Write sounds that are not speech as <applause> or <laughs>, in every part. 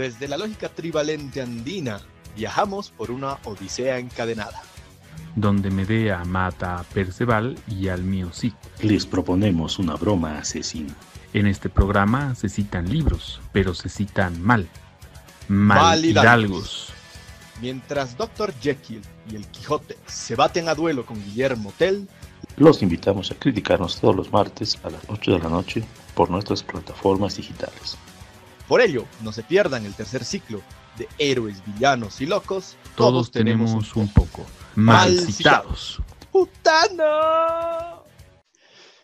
Desde la lógica trivalente andina, viajamos por una odisea encadenada. Donde Medea mata a Perceval y al mío sí. Les proponemos una broma asesina. En este programa se citan libros, pero se citan mal. Mal, hidalgos. Mientras Dr. Jekyll y el Quijote se baten a duelo con Guillermo Tell, Los invitamos a criticarnos todos los martes a las 8 de la noche por nuestras plataformas digitales. Por ello no se pierdan el tercer ciclo de Héroes, Villanos y Locos. Todos tenemos un poco. Mal Mal citados. ¡Putano!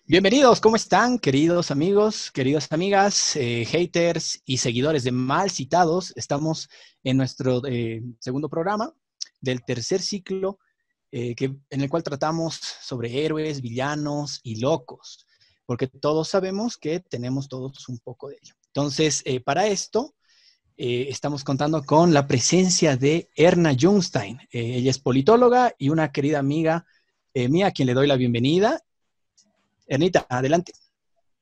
Bienvenidos, ¿cómo están, queridos amigos, queridas amigas, eh, haters y seguidores de Mal Citados? Estamos en nuestro eh, segundo programa del tercer ciclo, eh, que, en el cual tratamos sobre héroes, villanos y locos, porque todos sabemos que tenemos todos un poco de ello. Entonces, eh, para esto, eh, estamos contando con la presencia de Erna Jungstein. Eh, ella es politóloga y una querida amiga mía, a quien le doy la bienvenida. Ernita, adelante.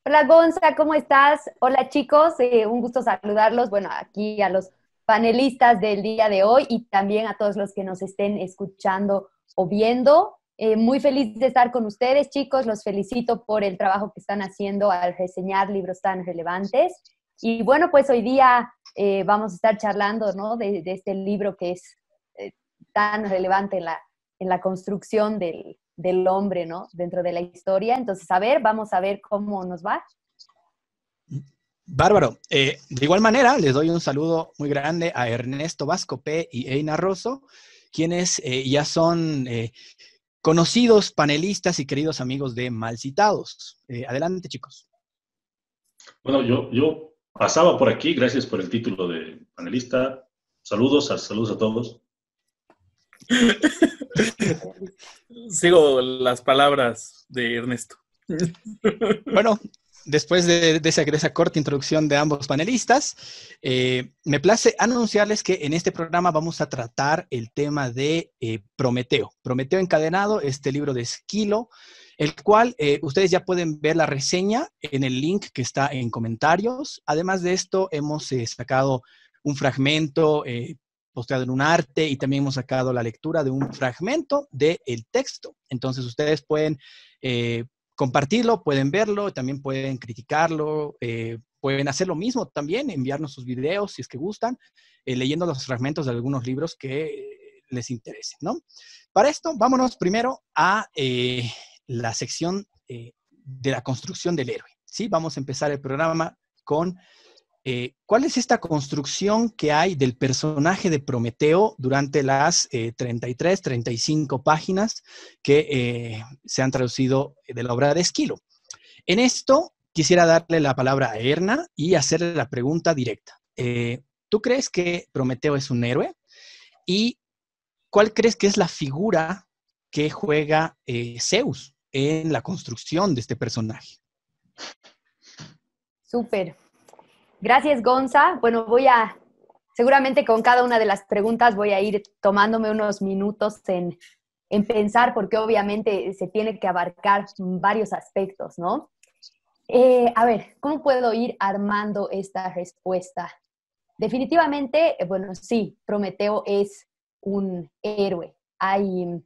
Hola Gonza, ¿cómo estás? Hola chicos, un gusto saludarlos. Bueno, aquí a los panelistas del día de hoy y también a todos los que nos estén escuchando o viendo. Muy feliz de estar con ustedes, chicos. Los felicito por el trabajo que están haciendo al reseñar libros tan relevantes. Y bueno, pues hoy día eh, vamos a estar charlando ¿no? de, de este libro que es eh, tan relevante en la, en la construcción del, del hombre, ¿no? Dentro de la historia. Entonces, a ver, vamos a ver cómo nos va. Bárbaro. Eh, de igual manera, les doy un saludo muy grande a Ernesto Vasco P. y Eina Rosso, quienes eh, ya son eh, conocidos panelistas y queridos amigos de Malcitados. Eh, adelante, chicos. Bueno, yo, yo pasaba por aquí, gracias por el título de panelista. Saludos, a, saludos a todos. <laughs> Sigo las palabras de Ernesto. Bueno, después de, de esa, de esa corta introducción de ambos panelistas, eh, me place anunciarles que en este programa vamos a tratar el tema de eh, Prometeo. Prometeo encadenado, este libro de Esquilo, el cual eh, ustedes ya pueden ver la reseña en el link que está en comentarios. Además de esto, hemos eh, sacado un fragmento eh, en un arte y también hemos sacado la lectura de un fragmento del texto. Entonces ustedes pueden eh, compartirlo, pueden verlo, también pueden criticarlo, pueden hacer lo mismo también, enviarnos sus videos si es que gustan, leyendo los fragmentos de algunos libros que les interesen, ¿no? Para esto, vámonos primero a la sección eh, de la construcción del héroe, ¿sí? Vamos a empezar el programa con eh, cuál es esta construcción que hay del personaje de Prometeo durante las eh, 33, 35 páginas que eh, se han traducido de la obra de Esquilo. En esto quisiera darle la palabra a Erna y hacerle la pregunta directa. ¿Tú crees que Prometeo es un héroe? ¿Y cuál crees que es la figura que juega Zeus en la construcción de este personaje? Súper. Gracias, Gonza. Bueno, voy a, seguramente con cada una de las preguntas voy a ir tomándome unos minutos en, en pensar, porque obviamente se tiene que abarcar varios aspectos, ¿no? Eh, a ver, ¿cómo puedo ir armando esta respuesta? Definitivamente, eh, bueno, sí, Prometeo es un héroe. Hay,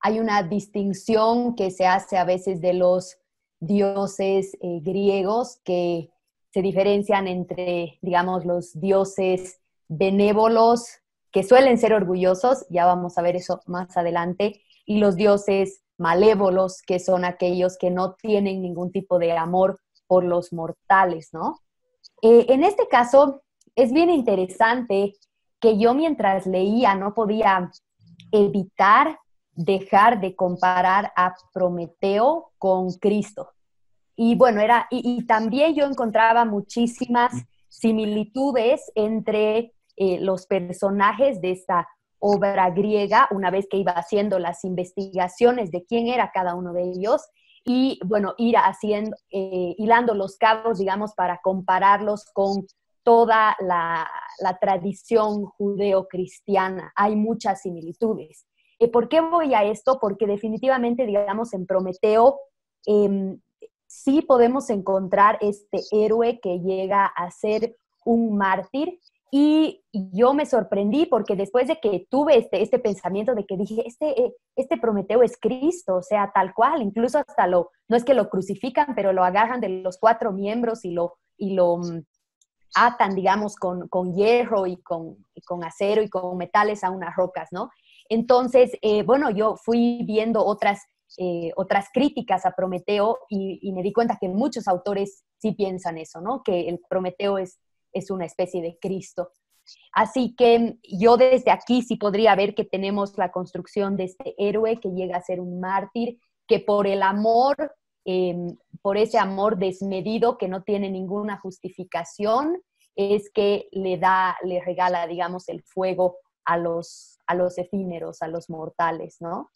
hay una distinción que se hace a veces de los dioses eh, griegos que se diferencian entre, digamos, los dioses benévolos, que suelen ser orgullosos, ya vamos a ver eso más adelante, y los dioses malévolos, que son aquellos que no tienen ningún tipo de amor por los mortales, ¿no? Eh, en este caso, es bien interesante que yo mientras leía no podía evitar dejar de comparar a Prometeo con Cristo. Y bueno, era, y, y también yo encontraba muchísimas similitudes entre eh, los personajes de esta obra griega, una vez que iba haciendo las investigaciones de quién era cada uno de ellos, y bueno, ir haciendo, eh, hilando los cabos, digamos, para compararlos con toda la, la tradición judeo-cristiana. Hay muchas similitudes. Eh, ¿Por qué voy a esto? Porque definitivamente, digamos, en Prometeo eh, sí podemos encontrar este héroe que llega a ser un mártir Y yo me sorprendí porque después de que tuve este, este pensamiento de que dije, este, eh, este Prometeo es Cristo, o sea, tal cual, incluso hasta lo, no es que lo crucifican, pero lo agarran de los cuatro miembros y lo, y lo mm, atan, digamos, con, con hierro y con, con, acero y con metales a unas rocas, ¿no? Entonces, eh, bueno, yo fui viendo otras, eh, otras críticas a Prometeo y, me di cuenta que muchos autores sí piensan eso, ¿no? Que el Prometeo es es una especie de Cristo. Así que yo desde aquí sí podría ver que tenemos la construcción de este héroe que llega a ser un mártir, que por el amor, em, por ese amor desmedido que no tiene ninguna justificación, es que le da, le regala, digamos, el fuego a los, a los efímeros, a los mortales, ¿no?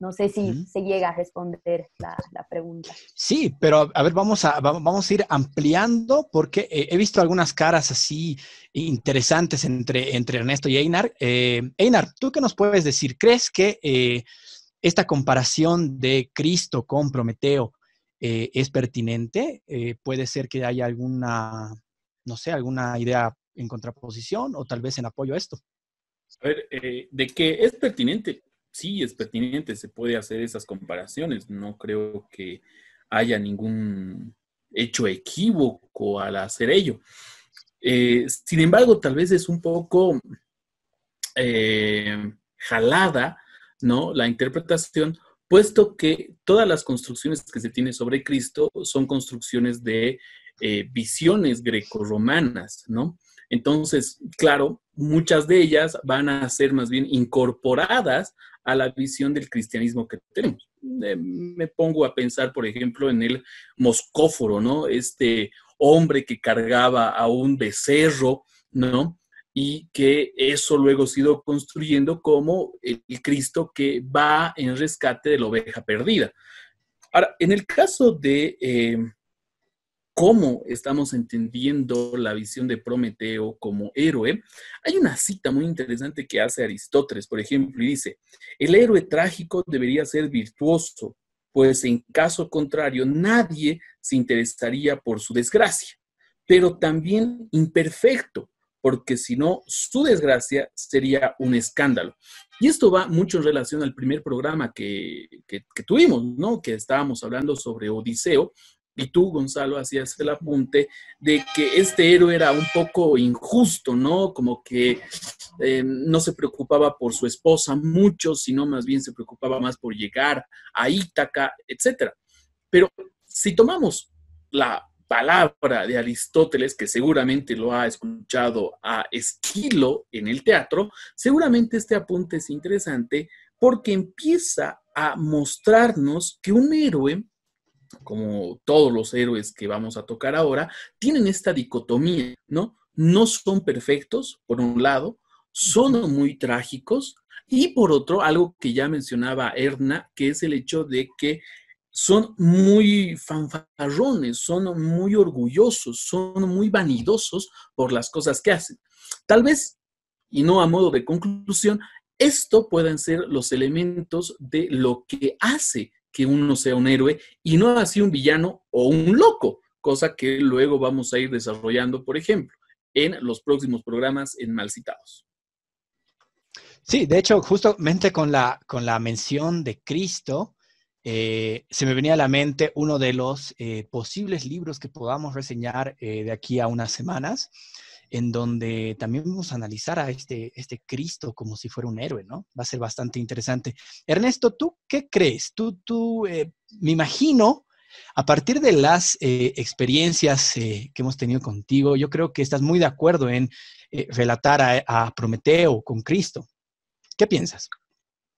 No sé si se llega a responder la, pregunta. Sí, pero a ver, vamos a, vamos a ir ampliando porque eh, he visto algunas caras así interesantes entre, entre Ernesto y Einar. Eh, Einar, ¿tú qué nos puedes decir? ¿Crees que eh, esta comparación de Cristo con Prometeo es pertinente? ¿Puede ser que haya alguna, no sé, alguna idea en contraposición o tal vez en apoyo a esto? A ver, de que es pertinente, sí es pertinente, se puede hacer esas comparaciones. No creo que haya ningún hecho equívoco al hacer ello. Eh, sin embargo, tal vez es un poco eh, jalada, ¿no? La interpretación, puesto que todas las construcciones que se tienen sobre Cristo son construcciones de eh, visiones grecorromanas, ¿no? Entonces, claro, muchas de ellas van a ser más bien incorporadas a la visión del cristianismo que tenemos. Me pongo a pensar, por ejemplo, en el moscóforo, ¿no? Este hombre que cargaba a un becerro, ¿no? Y que eso luego ha sido construyendo como el Cristo que va en rescate de la oveja perdida. Ahora, en el caso de eh, cómo estamos entendiendo la visión de Prometeo como héroe, hay una cita muy interesante que hace Aristóteles, por ejemplo, y dice, el héroe trágico debería ser virtuoso, pues en caso contrario nadie se interesaría por su desgracia, pero también imperfecto, porque si no, su desgracia sería un escándalo. Y esto va mucho en relación al primer programa que, que, tuvimos, ¿no? Que estábamos hablando sobre Odiseo y tú, Gonzalo, hacías el apunte de que este héroe era un poco injusto, ¿no? Como que eh, no se preocupaba por su esposa mucho, sino más bien se preocupaba más por llegar a Ítaca, etc. Pero si tomamos la palabra de Aristóteles, que seguramente lo ha escuchado a Esquilo en el teatro, seguramente este apunte es interesante porque empieza a mostrarnos que un héroe como todos los héroes que vamos a tocar ahora, tienen esta dicotomía, ¿no? No son perfectos, por un lado, son muy trágicos, y por otro, algo que ya mencionaba Erna, que es el hecho de que son muy fanfarrones, son muy orgullosos, son muy vanidosos por las cosas que hacen. Tal vez, y no a modo de conclusión, esto puedan ser los elementos de lo que hace que uno sea un héroe y no así un villano o un loco, cosa que luego vamos a ir desarrollando, por ejemplo, en los próximos programas en Malcitados. Sí, de hecho, justamente con la, con la mención de Cristo, eh, se me venía a la mente uno de los eh, posibles libros que podamos reseñar eh, de aquí a unas semanas en donde también vamos a analizar a este, este Cristo como si fuera un héroe, ¿no? Va a ser bastante interesante. Ernesto, ¿tú qué crees? Tú, tú eh, me imagino, a partir de las eh, experiencias eh, que hemos tenido contigo, yo creo que estás muy de acuerdo en relatar a, Prometeo con Cristo. ¿Qué piensas?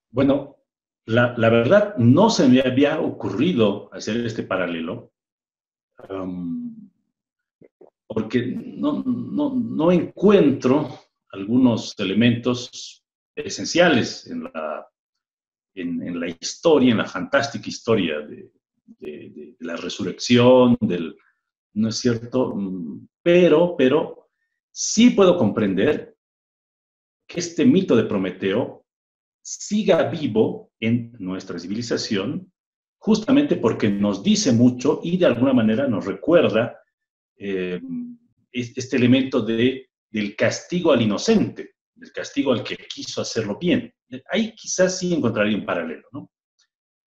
Bueno, la, verdad no se me había ocurrido hacer este paralelo porque no, no, encuentro algunos elementos esenciales en la, en, la historia, en la fantástica historia de, de, la resurrección, del, ¿no es cierto? Pero, pero sí puedo comprender que este mito de Prometeo siga vivo en nuestra civilización, justamente porque nos dice mucho y de alguna manera nos recuerda eh, este elemento de del castigo al inocente, del castigo al que quiso hacerlo bien. Ahí quizás sí encontraría un paralelo, ¿no?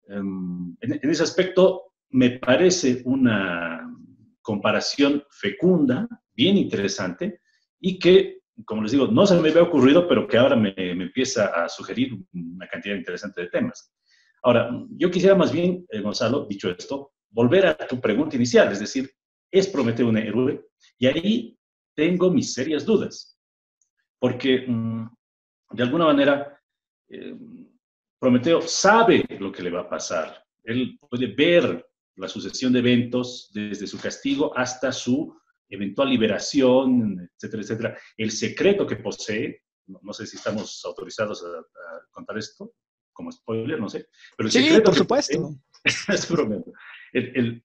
Em, en, ese aspecto me parece una comparación fecunda, bien interesante, y que, como les digo, no se me había ocurrido, pero que ahora me, empieza a sugerir una cantidad interesante de temas. Ahora, yo quisiera más bien, eh, Gonzalo, dicho esto, volver a tu pregunta inicial, es decir, ¿es Prometeo un héroe? Y ahí tengo mis serias dudas, porque mm, de alguna manera eh, Prometeo sabe lo que le va a pasar, él puede ver la sucesión de eventos desde su castigo hasta su eventual liberación, etcétera, etcétera. El secreto que posee, no, sé si estamos autorizados a, contar esto como spoiler, no sé, pero el sí, secreto por supuesto. <laughs> es el, el,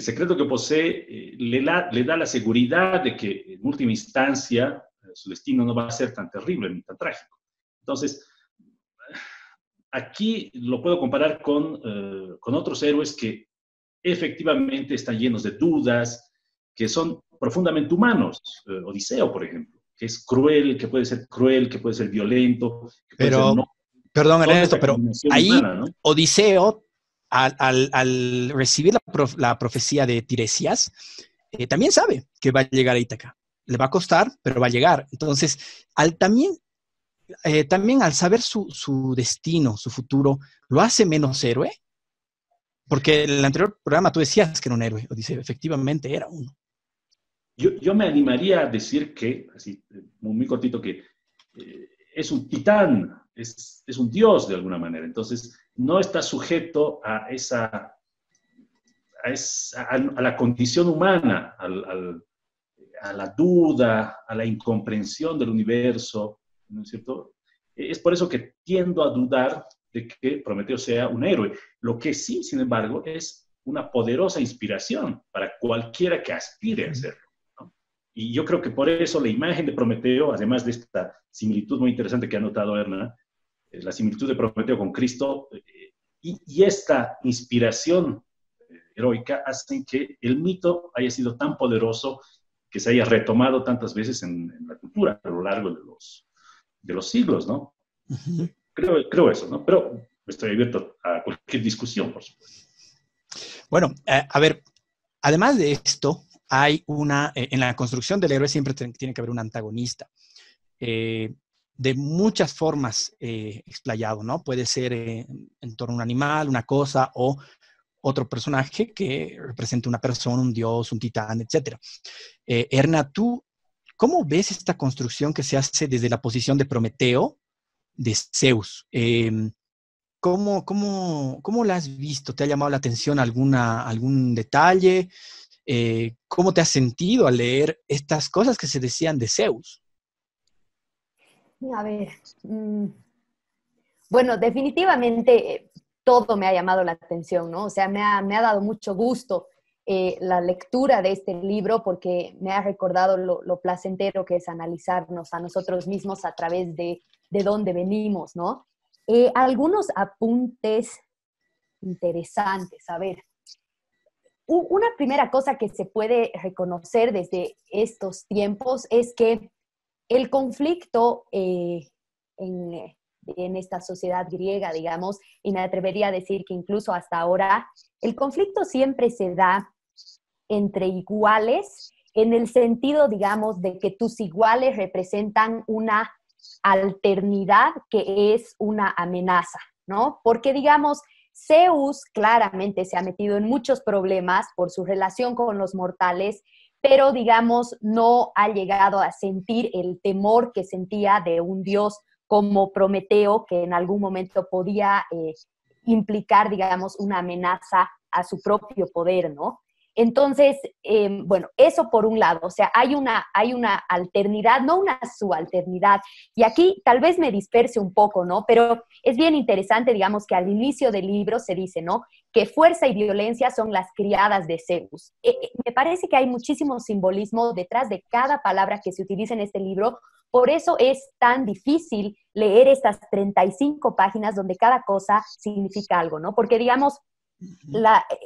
secreto que posee eh, le, le, da la seguridad de que en última instancia eh, su destino no va a ser tan terrible ni tan trágico. Entonces, aquí lo puedo comparar con, eh, con otros héroes que efectivamente están llenos de dudas, que son profundamente humanos. Odiseo, por ejemplo, que es cruel, que puede ser cruel, que puede ser violento. Que puede pero, ser no, perdón, Ernesto, pero ahí Odiseo al, recibir la, profecía de Tiresias, eh, también sabe que va a llegar a Ítaca. Le va a costar, pero va a llegar. Entonces, al también, eh, al saber su, destino, su futuro, lo hace menos héroe. Porque en el anterior programa tú decías que era un héroe, o dice, efectivamente era uno. Yo, me animaría a decir que, así, muy, cortito, que eh, es un titán, es, es, un dios de alguna manera. Entonces, no está sujeto a esa, a, la condición humana, a la duda, a la incomprensión del universo, ¿no es cierto? Es por eso que tiendo a dudar de que Prometeo sea un héroe. Lo que sí, sin embargo, es una poderosa inspiración para cualquiera que aspire a serlo. Y yo creo que por eso la imagen de Prometeo, además de esta similitud muy interesante que ha notado Erna, eh, la similitud de Prometeo con Cristo eh, y, esta inspiración eh, heroica hacen que el mito haya sido tan poderoso que se haya retomado tantas veces en, la cultura a lo largo de los, de los siglos, ¿no? creo, creo eso, ¿no? Pero estoy abierto a cualquier discusión, por supuesto. Bueno, a ver, además de esto, hay una, en la construcción del héroe siempre tiene que haber un antagonista. Eh, de muchas formas eh, explayado, ¿no? Puede ser en torno a un animal, una cosa o otro personaje que represente una persona, un dios, un titán, etc. Eh, Erna, ¿tú cómo ves esta construcción que se hace desde la posición de Prometeo, de Zeus? Em, ¿cómo, cómo, cómo, la has visto? ¿Te ha llamado la atención alguna, algún detalle? Eh, ¿Cómo te has sentido al leer estas cosas que se decían de Zeus? A ver, mm, bueno, definitivamente eh, todo me ha llamado la atención, ¿no? O sea, me ha, dado mucho gusto eh, la lectura de este libro porque me ha recordado lo, placentero que es analizarnos a nosotros mismos a través de, de dónde venimos, ¿no? Eh, algunos apuntes interesantes, a ver. Una primera cosa que se puede reconocer desde estos tiempos es que el conflicto eh, en, esta sociedad griega, digamos, y me atrevería a decir que incluso hasta ahora, el conflicto siempre se da entre iguales en el sentido, digamos, de que tus iguales representan una alternidad que es una amenaza, ¿no? Porque, digamos, Zeus claramente se ha metido en muchos problemas por su relación con los mortales pero digamos no ha llegado a sentir el temor que sentía de un dios como Prometeo, que en algún momento podía eh, implicar, digamos, una amenaza a su propio poder, ¿no? Entonces, em, bueno, eso por un lado, o sea, hay una, hay una alternidad, no una subalternidad. Y aquí tal vez me disperse un poco, ¿no? Pero es bien interesante, digamos, que al inicio del libro se dice, ¿no? Que fuerza y violencia son las criadas de Zeus. Eh, eh, me parece que hay muchísimo simbolismo detrás de cada palabra que se utiliza en este libro. Por eso es tan difícil leer estas 35 páginas donde cada cosa significa algo, ¿no? Porque, digamos,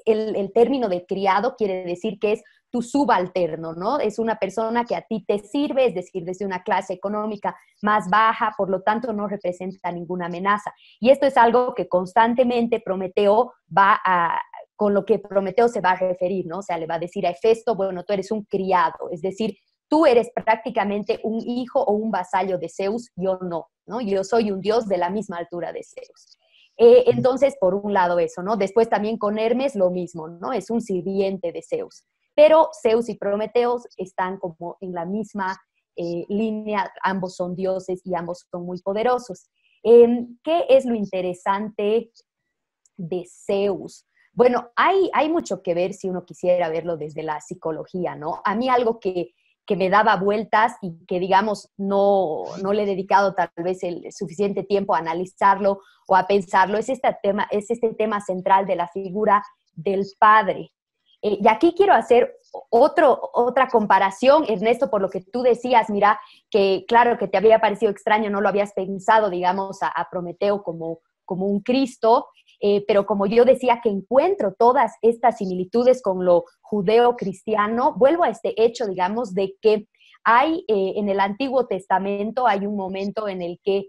el, término de criado quiere decir que es tu subalterno, ¿no? Es una persona que a ti te sirve, es decir, desde una clase económica más baja, por lo tanto no representa ninguna amenaza. Y esto es algo que constantemente Prometeo va a, con lo que Prometeo se va a referir, ¿no? O sea, le va a decir a Hefesto, bueno, tú eres un criado, es decir, tú eres prácticamente un hijo o un vasallo de Zeus, yo no, ¿no? Yo soy un dios de la misma altura de Zeus. Eh, entonces, por un lado eso, ¿no? Después también con Hermes lo mismo, ¿no? Es un sirviente de Zeus. Pero Zeus y Prometeo están como en la misma eh, línea, ambos son dioses y ambos son muy poderosos. Em, ¿Qué es lo interesante de Zeus? Bueno, hay, hay mucho que ver si uno quisiera verlo desde la psicología, ¿no? A mí algo que, que me daba vueltas y que, digamos, no, no le he dedicado tal vez el suficiente tiempo a analizarlo o a pensarlo, es este tema, es este tema central de la figura del padre. Eh, y aquí quiero hacer otro, otra comparación, Ernesto, por lo que tú decías, mira, que claro que te había parecido extraño, no lo habías pensado, digamos, a, Prometeo como, como un Cristo, eh, pero como yo decía que encuentro todas estas similitudes con lo judeo-cristiano, vuelvo a este hecho, digamos, de que hay eh, en el Antiguo Testamento, hay un momento en el que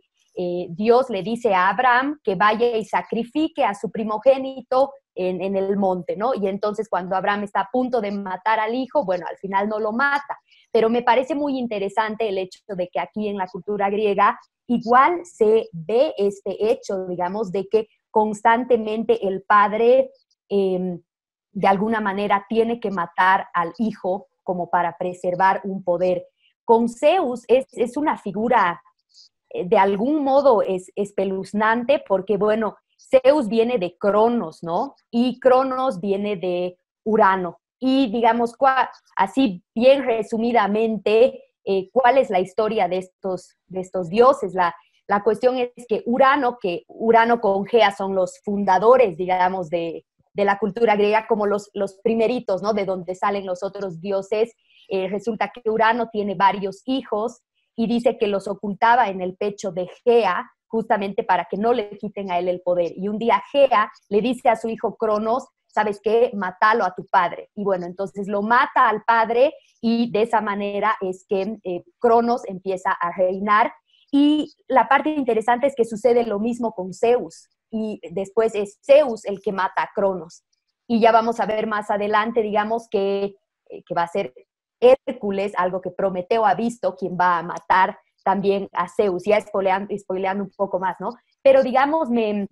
Dios le dice a Abraham que vaya y sacrifique a su primogénito en, el monte, ¿no? Y entonces cuando Abraham está a punto de matar al hijo, bueno, al final no lo mata. Pero me parece muy interesante el hecho de que aquí en la cultura griega igual se ve este hecho, digamos, de que constantemente el padre em, de alguna manera tiene que matar al hijo como para preservar un poder. Con Zeus es, es una figura eh, de algún modo es espeluznante porque, bueno, Zeus viene de Cronos, ¿no? Y Cronos viene de Urano. Y digamos, así bien resumidamente, eh, ¿cuál es la historia de estos, de estos dioses? La, la cuestión es que Urano, que Urano con Gea son los fundadores, digamos, de, de la cultura griega, como los, los primeritos, ¿no? De donde salen los otros dioses. Eh, resulta que Urano tiene varios hijos y dice que los ocultaba en el pecho de Gea justamente para que no le quiten a él el poder. Y un día Gea le dice a su hijo Cronos, ¿sabes qué? Mátalo a tu padre. Y bueno, entonces lo mata al padre y de esa manera es que eh, Cronos empieza a reinar. Y la parte interesante es que sucede lo mismo con Zeus. Y después es Zeus el que mata a Cronos. Y ya vamos a ver más adelante, digamos, que, eh, que va a ser Hércules, algo que Prometeo ha visto, quien va a matar también a Zeus, ya spoileando, spoileando un poco más, ¿no? Pero digamos, me,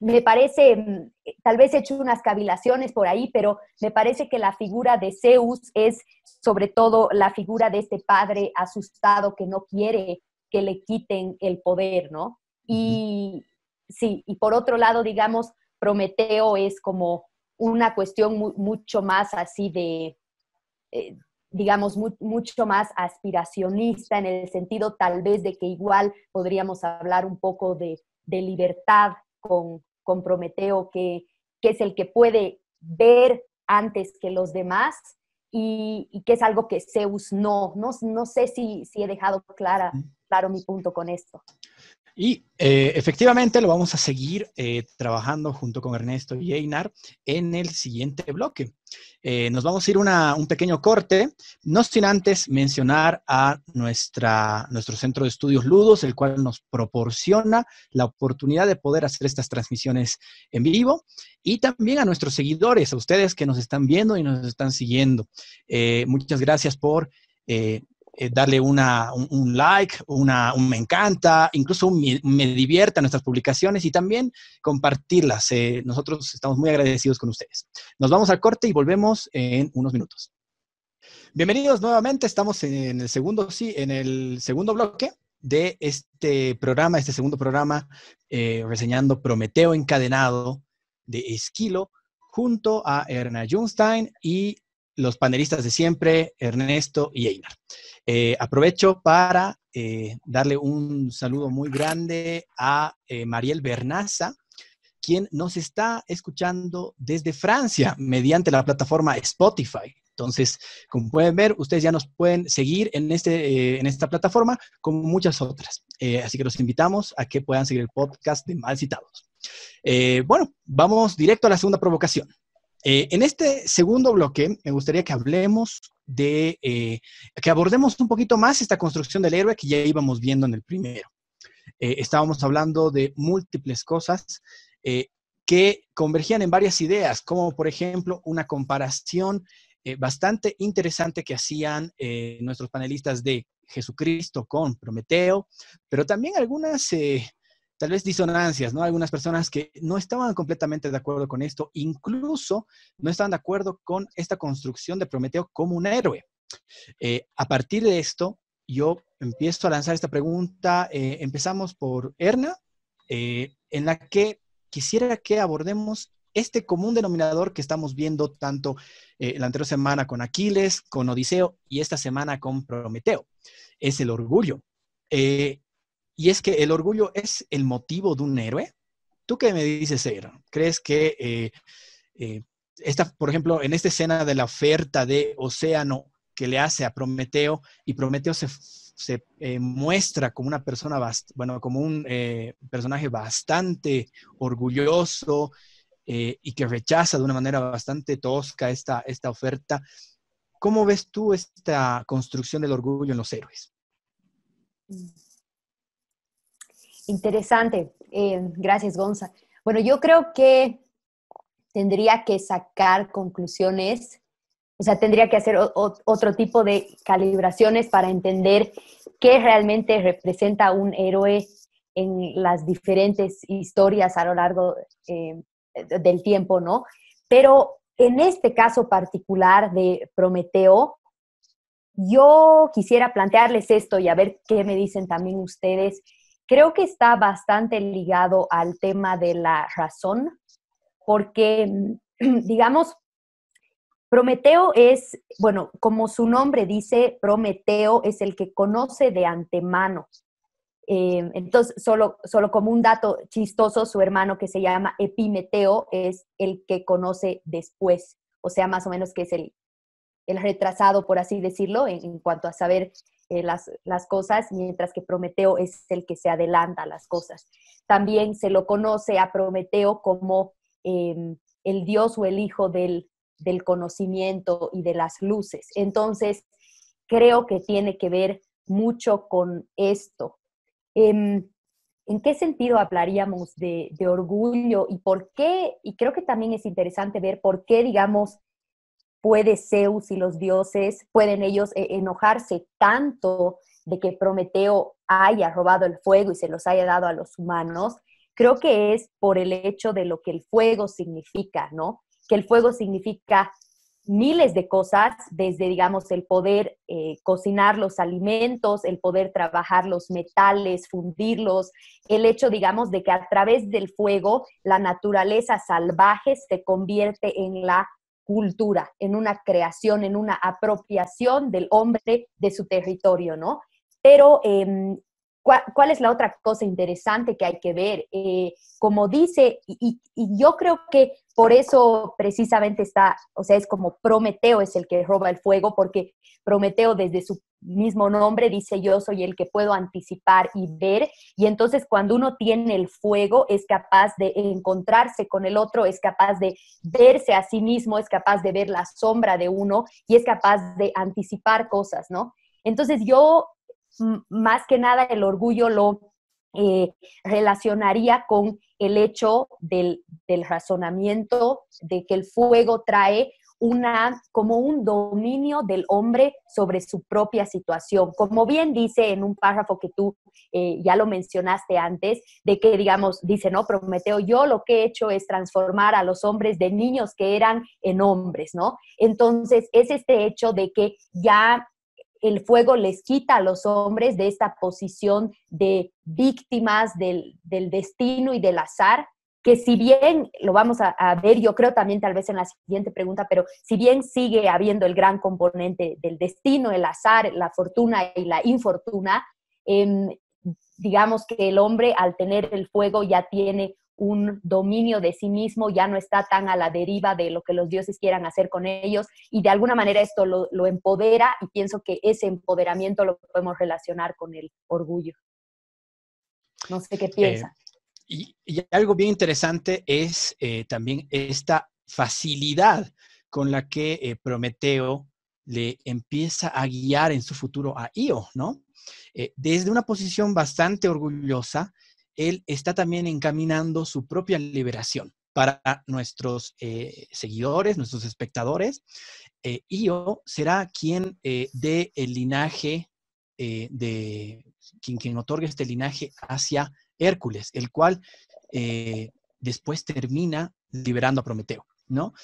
me parece, mm, tal vez he hecho unas cavilaciones por ahí, pero me parece que la figura de Zeus es sobre todo la figura de este padre asustado que no quiere que le quiten el poder, ¿no? Y sí, y por otro lado, digamos, Prometeo es como una cuestión mucho más así de, eh, digamos, mucho más aspiracionista en el sentido tal vez de que igual podríamos hablar un poco de, libertad con, con Prometeo, que, es el que puede ver antes que los demás y, que es algo que Zeus no. No, no sé si, si he dejado clara, claro mi punto con esto. Y eh, efectivamente lo vamos a seguir eh, trabajando junto con Ernesto y Einar en el siguiente bloque. Eh, nos vamos a ir a un pequeño corte, no sin antes mencionar a nuestra, nuestro centro de estudios Ludos, el cual nos proporciona la oportunidad de poder hacer estas transmisiones en vivo, y también a nuestros seguidores, a ustedes que nos están viendo y nos están siguiendo. muchas gracias por eh, darle una, un, like, un me encanta, incluso un me, divierta nuestras publicaciones y también compartirlas. Eh, nosotros estamos muy agradecidos con ustedes. Nos vamos al corte y volvemos en unos minutos. Bienvenidos nuevamente, estamos en el segundo, sí, en el segundo bloque de este programa, este segundo programa, eh, reseñando Prometeo encadenado de Esquilo, junto a Erna Junstein y los panelistas de siempre, Ernesto y Einar. Eh, aprovecho para eh, darle un saludo muy grande a eh, Mariel Bernaza, quien nos está escuchando desde Francia mediante la plataforma Spotify. Entonces, como pueden ver, ustedes ya nos pueden seguir en, este, en esta plataforma como muchas otras. así que los invitamos a que puedan seguir el podcast de Mal Citados. bueno, vamos directo a la segunda provocación. Eh, en este segundo bloque, me gustaría que hablemos de, eh, que abordemos un poquito más esta construcción del héroe que ya íbamos viendo en el primero. Eh, estábamos hablando de múltiples cosas que convergían en varias ideas, como por ejemplo una comparación bastante interesante que hacían nuestros panelistas de Jesucristo con Prometeo, pero también algunas tal vez disonancias, ¿no? Algunas personas que no estaban completamente de acuerdo con esto, incluso no estaban de acuerdo con esta construcción de Prometeo como un héroe. Eh, a partir de esto, yo empiezo a lanzar esta pregunta. Eh, empezamos por Erna, eh, en la que quisiera que abordemos este común denominador que estamos viendo tanto la anterior semana con Aquiles, con Odiseo y esta semana con Prometeo. Es el orgullo. Y es que el orgullo es el motivo de un héroe. ¿Tú qué me dices, Aaron? ¿Crees que eh, eh, esta, por ejemplo, en esta escena de la oferta de Océano que le hace a Prometeo y Prometeo se, eh, muestra como una persona, bueno, como un personaje bastante orgulloso y que rechaza de una manera bastante tosca esta, esta oferta? ¿Cómo ves tú esta construcción del orgullo en los héroes? Mm. Interesante. Eh, gracias, Gonza. Bueno, yo creo que tendría que sacar conclusiones, o sea, tendría que hacer otro tipo de calibraciones para entender qué realmente representa un héroe en las diferentes historias a lo largo eh, del tiempo, ¿no? Pero en este caso particular de Prometeo, yo quisiera plantearles esto y a ver qué me dicen también ustedes creo que está bastante ligado al tema de la razón, porque, <clears throat> digamos, Prometeo es, bueno, como su nombre dice, Prometeo es el que conoce de antemano. Eh, entonces, solo, solo como un dato chistoso, su hermano que se llama Epimeteo es el que conoce después, o sea, más o menos que es el, el retrasado, por así decirlo, en cuanto a saber eh, las, cosas, mientras que Prometeo es el que se adelanta a las cosas. También se lo conoce a Prometeo como em, el dios o el hijo del, conocimiento y de las luces. Entonces, creo que tiene que ver mucho con esto. Em, ¿En qué sentido hablaríamos de, orgullo y por qué? Y creo que también es interesante ver por qué, digamos, puede Zeus y los dioses, pueden ellos eh, enojarse tanto de que Prometeo haya robado el fuego y se los haya dado a los humanos, creo que es por el hecho de lo que el fuego significa, ¿no? Que el fuego significa miles de cosas, desde, digamos, el poder eh, cocinar los alimentos, el poder trabajar los metales, fundirlos, el hecho, digamos, de que a través del fuego la naturaleza salvaje se convierte en la cultura, en una creación, en una apropiación del hombre de su territorio, ¿no? Pero, em, ¿cuál, es la otra cosa interesante que hay que ver? Eh, como dice, y, yo creo que por eso precisamente está, o sea, es como Prometeo es el que roba el fuego, porque Prometeo desde su mismo nombre dice yo soy el que puedo anticipar y ver, y entonces cuando uno tiene el fuego es capaz de encontrarse con el otro, es capaz de verse a sí mismo, es capaz de ver la sombra de uno y es capaz de anticipar cosas, ¿no? Entonces yo más que nada el orgullo lo eh, relacionaría con el hecho del, del razonamiento, de que el fuego trae una, como un dominio del hombre sobre su propia situación. Como bien dice en un párrafo que tú eh, ya lo mencionaste antes, de que, digamos, dice, ¿no? Prometeo, yo lo que he hecho es transformar a los hombres de niños que eran en hombres, ¿no? Entonces, es este hecho de que ya el fuego les quita a los hombres de esta posición de víctimas del, del destino y del azar que si bien lo vamos a, ver, yo creo también tal vez en la siguiente pregunta, pero si bien sigue habiendo el gran componente del destino, el azar, la fortuna y la infortuna, em, digamos que el hombre al tener el fuego ya tiene un dominio de sí mismo, ya no está tan a la deriva de lo que los dioses quieran hacer con ellos y de alguna manera esto lo, empodera y pienso que ese empoderamiento lo podemos relacionar con el orgullo. No sé qué eh, Y, algo bien interesante es eh, también esta facilidad con la que eh, Prometeo le empieza a guiar en su futuro a Io, ¿no? Eh, desde una posición bastante orgullosa, él está también encaminando su propia liberación para nuestros seguidores, nuestros espectadores. Io será quien dé el linaje de quien, quien otorgue este linaje hacia Hércules, el cual después termina liberando a Prometeo, ¿no?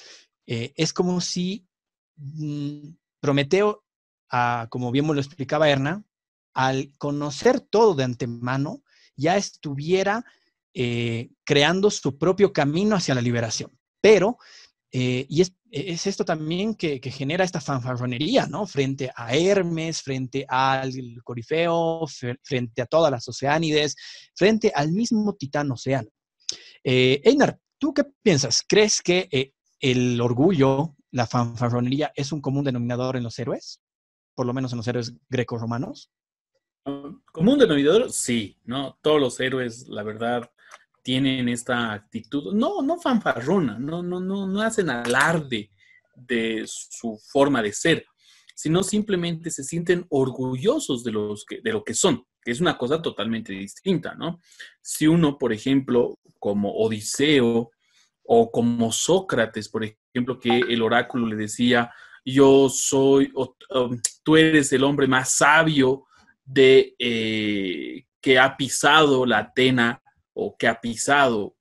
es como si mm, Prometeo, ah, como bien me lo explicaba Erna, al conocer todo de antemano, ya estuviera eh, creando su propio camino hacia la liberación. Pero, eh, y es, esto también que, genera esta fanfarronería, ¿no? Frente a Hermes, frente al Corifeo, frente a todas las oceánides, frente al mismo titán océano. Eh, Einar, ¿tú qué piensas? ¿Crees que eh, el orgullo la fanfarronería es un común denominador en los héroes, por lo menos en los héroes greco-romanos. Común denominador, sí, ¿no? Todos los héroes, la verdad, tienen esta actitud, no, no fanfarrona, no, no, no, no hacen alarde de su forma de ser, sino simplemente se sienten orgullosos de, los de lo que son, que es una cosa totalmente distinta, ¿no? Si uno, por ejemplo, como Odiseo o como Sócrates, por ejemplo, que el oráculo le decía, yo soy, um, tú eres el hombre más sabio de, eh, que ha pisado la Atena o que ha pisado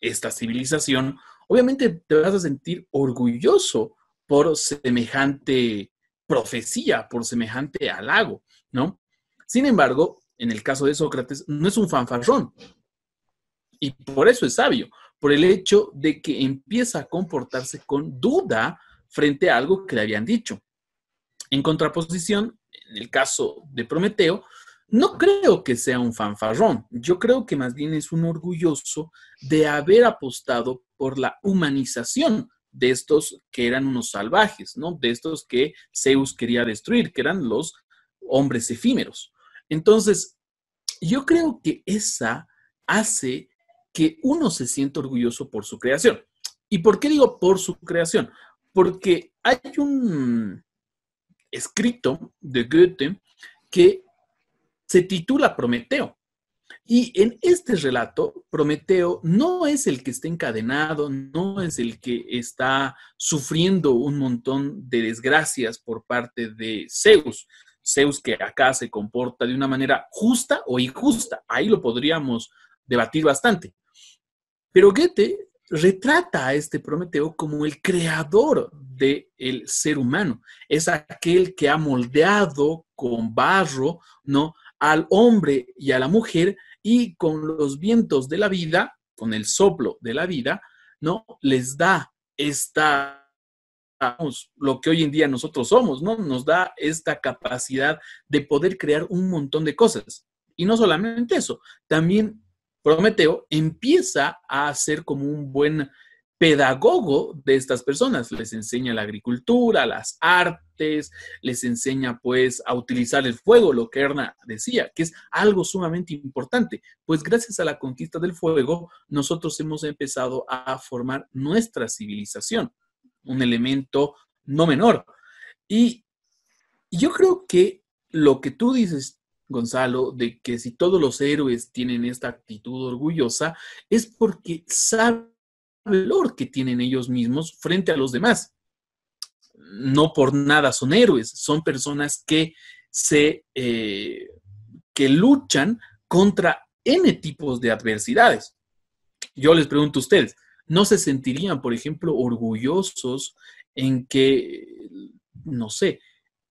esta civilización, obviamente te vas a sentir orgulloso por semejante profecía, por semejante halago, ¿no? Sin embargo, en el caso de Sócrates, no es un fanfarrón. Y por eso es sabio, por el hecho de que empieza a comportarse con duda frente a algo que le habían dicho. En contraposición, en el caso de Prometeo, no creo que sea un fanfarrón, yo creo que más bien es un orgulloso de haber apostado por la humanización de estos que eran unos salvajes, ¿no? De estos que Zeus quería destruir, que eran los hombres efímeros. Entonces, yo creo que esa hace que uno se siente orgulloso por su creación. ¿Y por qué digo por su creación? Porque hay un escrito de Goethe que se titula Prometeo. Y en este relato, Prometeo no es el que está encadenado, no es el que está sufriendo un montón de desgracias por parte de Zeus. Zeus que acá se comporta de una manera justa o injusta. Ahí lo podríamos debatir bastante. Pero Goethe retrata a este Prometeo como el creador del ser humano. Es aquel que ha moldeado con barro, ¿no? Al hombre y a la mujer y con los vientos de la vida, con el soplo de la vida, ¿no? Les da esta, lo que hoy en día nosotros somos, ¿no? Nos da esta capacidad de poder crear un montón de cosas. Y no solamente eso, también Prometeo empieza a ser como un buen pedagogo de estas personas. Les enseña la agricultura, las artes, les enseña pues a utilizar el fuego, lo que Erna decía, que es algo sumamente importante, pues gracias a la conquista del fuego nosotros hemos empezado a formar nuestra civilización, un elemento no menor. Y yo creo que lo que tú dices Gonzalo, de que si todos los héroes tienen esta actitud orgullosa, es porque saben valor que tienen ellos mismos frente a los demás. No por nada son héroes, son personas que se eh, que luchan contra N tipos de adversidades. Yo les pregunto a ustedes, ¿no se sentirían, por ejemplo, orgullosos en que, no sé,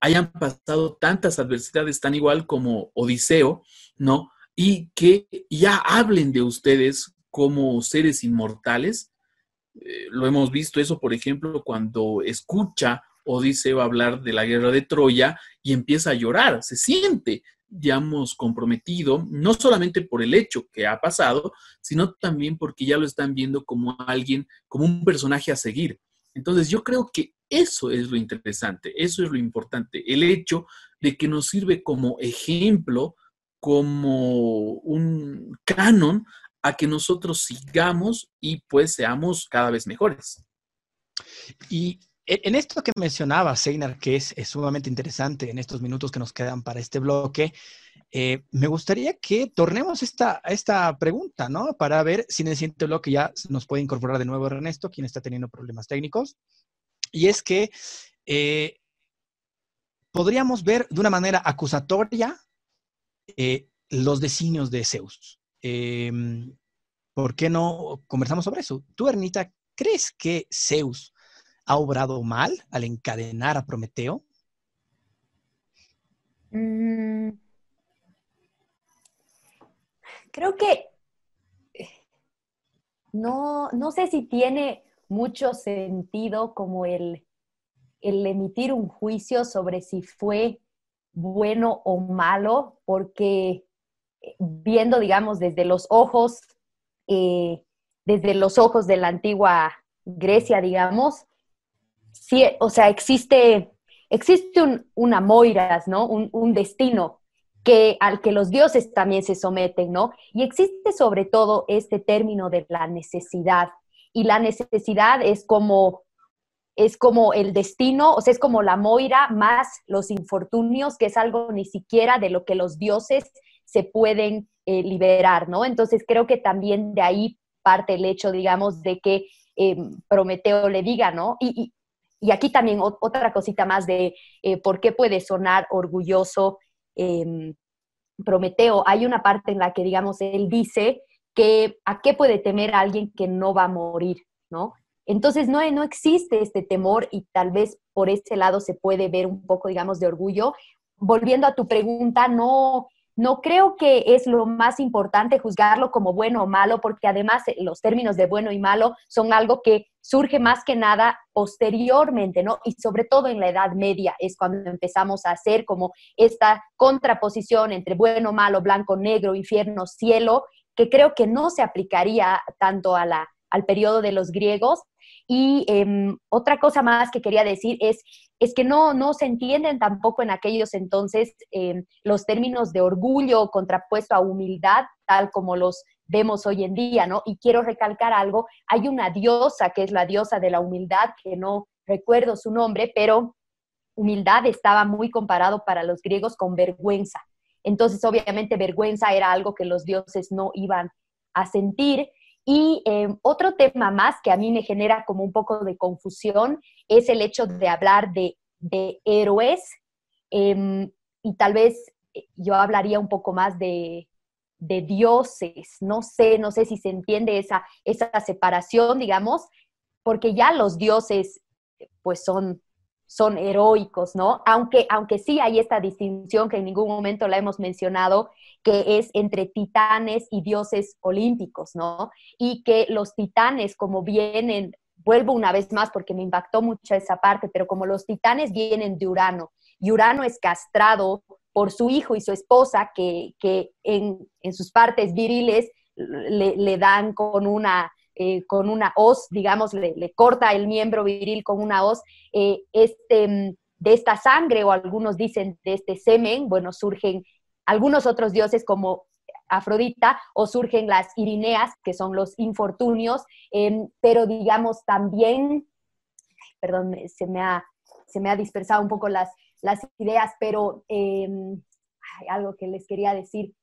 hayan pasado tantas adversidades tan igual como Odiseo, ¿no? Y que ya hablen de ustedes como seres inmortales. Eh, lo hemos visto eso, por ejemplo, cuando escucha Odiseo hablar de la guerra de Troya y empieza a llorar, se siente, digamos, comprometido, no solamente por el hecho que ha pasado, sino también porque ya lo están viendo como alguien, como un personaje a seguir. Entonces yo creo que eso es lo interesante, eso es lo importante, el hecho de que nos sirve como ejemplo, como un canon a que nosotros sigamos y pues seamos cada vez mejores. Y en esto que mencionaba, Seinar, que es, sumamente interesante en estos minutos que nos quedan para este bloque, eh, me gustaría que tornemos esta, esta pregunta, ¿no? Para ver si en el siguiente bloque ya nos puede incorporar de nuevo Ernesto, quien está teniendo problemas técnicos. Y es que eh, podríamos ver de una manera acusatoria eh, los designios de Zeus. Em, ¿Por qué no conversamos sobre eso? Tú, Ernita, ¿crees que Zeus ha obrado mal al encadenar a Prometeo? Mm. creo que eh, no, no sé si tiene mucho sentido como el, emitir un juicio sobre si fue bueno o malo, porque viendo, digamos, desde los ojos, eh, desde los ojos de la antigua Grecia, digamos, sí, o sea, existe, existe un, una moiras, ¿no? Un, destino que, al que los dioses también se someten, ¿no? Y existe sobre todo este término de la necesidad. Y la necesidad es como, es como el destino, o sea, es como la moira más los infortunios, que es algo ni siquiera de lo que los dioses se pueden eh, liberar, ¿no? Entonces creo que también de ahí parte el hecho, digamos, de que em, Prometeo le diga, ¿no? Y, y aquí también otra cosita más de eh, por qué puede sonar orgulloso em, Prometeo. Hay una parte en la que, digamos, él dice que a qué puede temer alguien que no va a morir, ¿no? Entonces no, no existe este temor y tal vez por ese lado se puede ver un poco, digamos, de orgullo. Volviendo a tu pregunta, no, no creo que es lo más importante juzgarlo como bueno o malo, porque además eh, los términos de bueno y malo son algo que surge más que nada posteriormente, ¿no? Y sobre todo en la Edad Media es cuando empezamos a hacer como esta contraposición entre bueno, malo, blanco, negro, infierno, cielo, que creo que no se aplicaría tanto a la, al periodo de los griegos, y em, otra cosa más que quería decir es, es que no, no se entienden tampoco en aquellos entonces em, los términos de orgullo contrapuesto a humildad, tal como los vemos hoy en día, ¿no? Y quiero recalcar algo, hay una diosa que es la diosa de la humildad, que no recuerdo su nombre, pero humildad estaba muy comparado para los griegos con vergüenza. Entonces, obviamente, vergüenza era algo que los dioses no iban a sentir. Y em, otro tema más que a mí me genera como un poco de confusión es el hecho de hablar de, héroes em, y tal vez eh, yo hablaría un poco más de, dioses. No sé, no sé si se entiende esa, esa separación, digamos, porque ya los dioses pues son son heroicos, ¿no? Aunque, aunque sí hay esta distinción que en ningún momento la hemos mencionado, que es entre titanes y dioses olímpicos, ¿no? Y que los titanes, como vienen, vuelvo una vez más porque me impactó mucho esa parte, pero como los titanes vienen de Urano, y Urano es castrado por su hijo y su esposa, que, en, sus partes viriles le dan con una eh, con una hoz, digamos, le, corta el miembro viril con una hoz, eh, este, mm, de esta sangre, o algunos dicen de este semen, bueno, surgen algunos otros dioses como Afrodita, o surgen las Irineas, que son los infortunios, em, pero digamos también, perdón, se me ha, se me ha dispersado un poco las, las ideas, pero em, hay algo que les quería decir.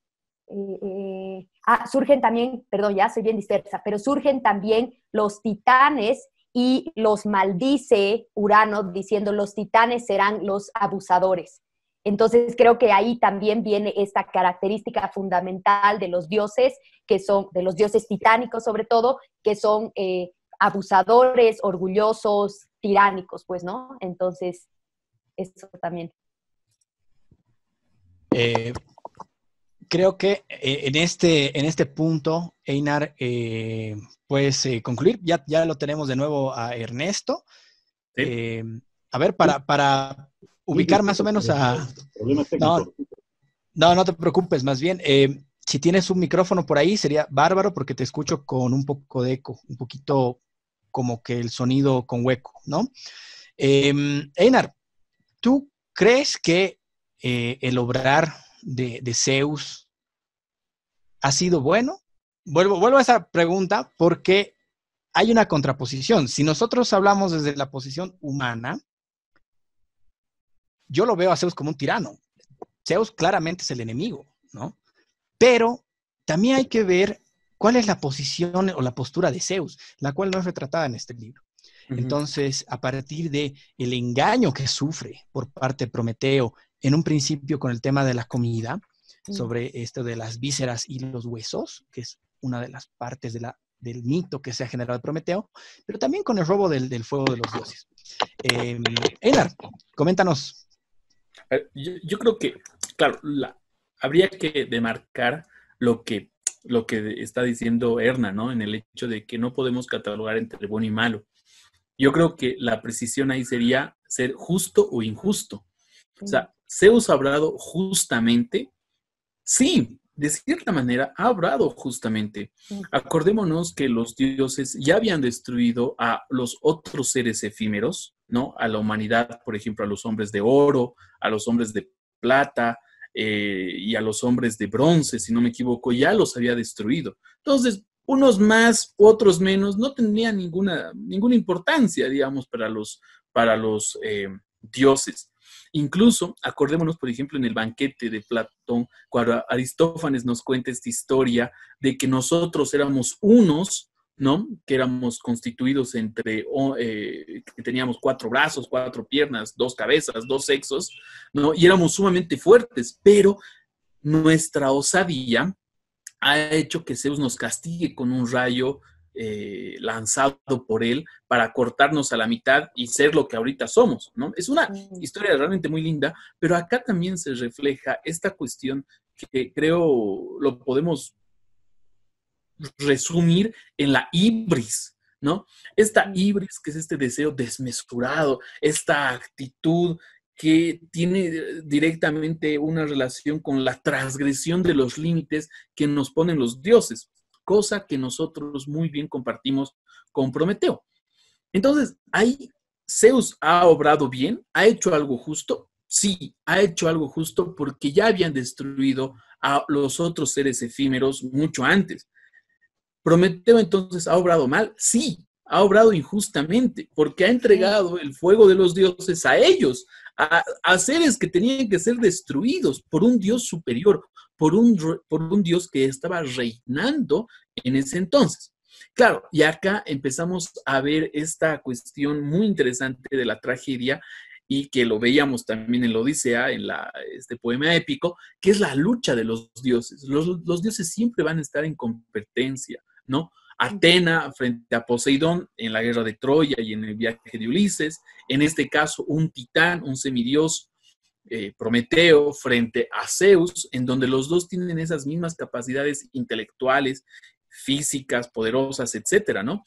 Eh, eh, ah, surgen también, perdón, ya soy bien dispersa, pero surgen también los titanes y los maldice Urano diciendo los titanes serán los abusadores. Entonces creo que ahí también viene esta característica fundamental de los dioses, que son, de los dioses titánicos sobre todo, que son eh, abusadores, orgullosos, tiránicos, pues, ¿no? Entonces, eso también creo que eh, en, este, en este punto, Einar, eh, puedes eh, concluir. Ya, ya lo tenemos de nuevo a Ernesto. a ver, para, para ubicar más o menos a... No, no, no te preocupes, más bien, si tienes un micrófono por ahí sería bárbaro porque te escucho con un poco de eco, un poquito como que el sonido con hueco, ¿no? Einar, ¿tú crees que el obrar de, Zeus ha sido bueno? Vuelvo, vuelvo a esa pregunta porque hay una contraposición. Si nosotros hablamos desde la posición humana, yo lo veo a Zeus como un tirano. Zeus claramente es el enemigo, ¿no? Pero también hay que ver cuál es la posición o la postura de Zeus, la cual no es retratada en este libro. Entonces, a partir de el engaño que sufre por parte de Prometeo, en un principio con el tema de la comida, sobre esto de las vísceras y los huesos, que es una de las partes de la, del mito que se ha generado de Prometeo, pero también con el robo del, fuego de los dioses. Eh, Einar, coméntanos. Yo, creo que, claro, la, habría que demarcar lo que, lo que está diciendo Erna, ¿no? En el hecho de que no podemos catalogar entre bueno y malo. Yo creo que la precisión ahí sería ser justo o injusto. O sea, Zeus ha hablado justamente, sí, de cierta manera ha hablado justamente. Acordémonos que los dioses ya habían destruido a los otros seres efímeros, ¿no? A la humanidad, por ejemplo, a los hombres de oro, a los hombres de plata eh, y a los hombres de bronce, si no me equivoco, ya los había destruido. Entonces, unos más, otros menos, no tendrían ninguna, ninguna importancia, digamos, para los, para los eh, dioses. Incluso, acordémonos, por ejemplo, en el banquete de Platón, cuando Aristófanes nos cuenta esta historia de que nosotros éramos unos, ¿no? Que éramos constituidos entre, eh, que teníamos cuatro brazos, cuatro piernas, dos cabezas, dos sexos, ¿no? Y éramos sumamente fuertes, pero nuestra osadía ha hecho que Zeus nos castigue con un rayo eh, lanzado por él para cortarnos a la mitad y ser lo que ahorita somos, ¿no? Es una historia realmente muy linda, pero acá también se refleja esta cuestión que creo lo podemos resumir en la ibris, ¿no? Esta ibris que es este deseo desmesurado, esta actitud que tiene directamente una relación con la transgresión de los límites que nos ponen los dioses, cosa que nosotros muy bien compartimos con Prometeo. Entonces, ahí Zeus ha obrado bien, ha hecho algo justo, sí, ha hecho algo justo porque ya habían destruido a los otros seres efímeros mucho antes. Prometeo entonces ha obrado mal, sí, ha obrado injustamente porque ha entregado el fuego de los dioses a ellos, a, seres que tenían que ser destruidos por un Dios superior, por un, por un Dios que estaba reinando en ese entonces. Claro, y acá empezamos a ver esta cuestión muy interesante de la tragedia y que lo veíamos también en la Odisea, en la, este poema épico, que es la lucha de los dioses. Los, los dioses siempre van a estar en competencia, ¿no? Atena frente a Poseidón en la guerra de Troya y en el viaje de Ulises, en este caso un titán, un semidios eh, Prometeo frente a Zeus, en donde los dos tienen esas mismas capacidades intelectuales, físicas, poderosas, etcétera, ¿no?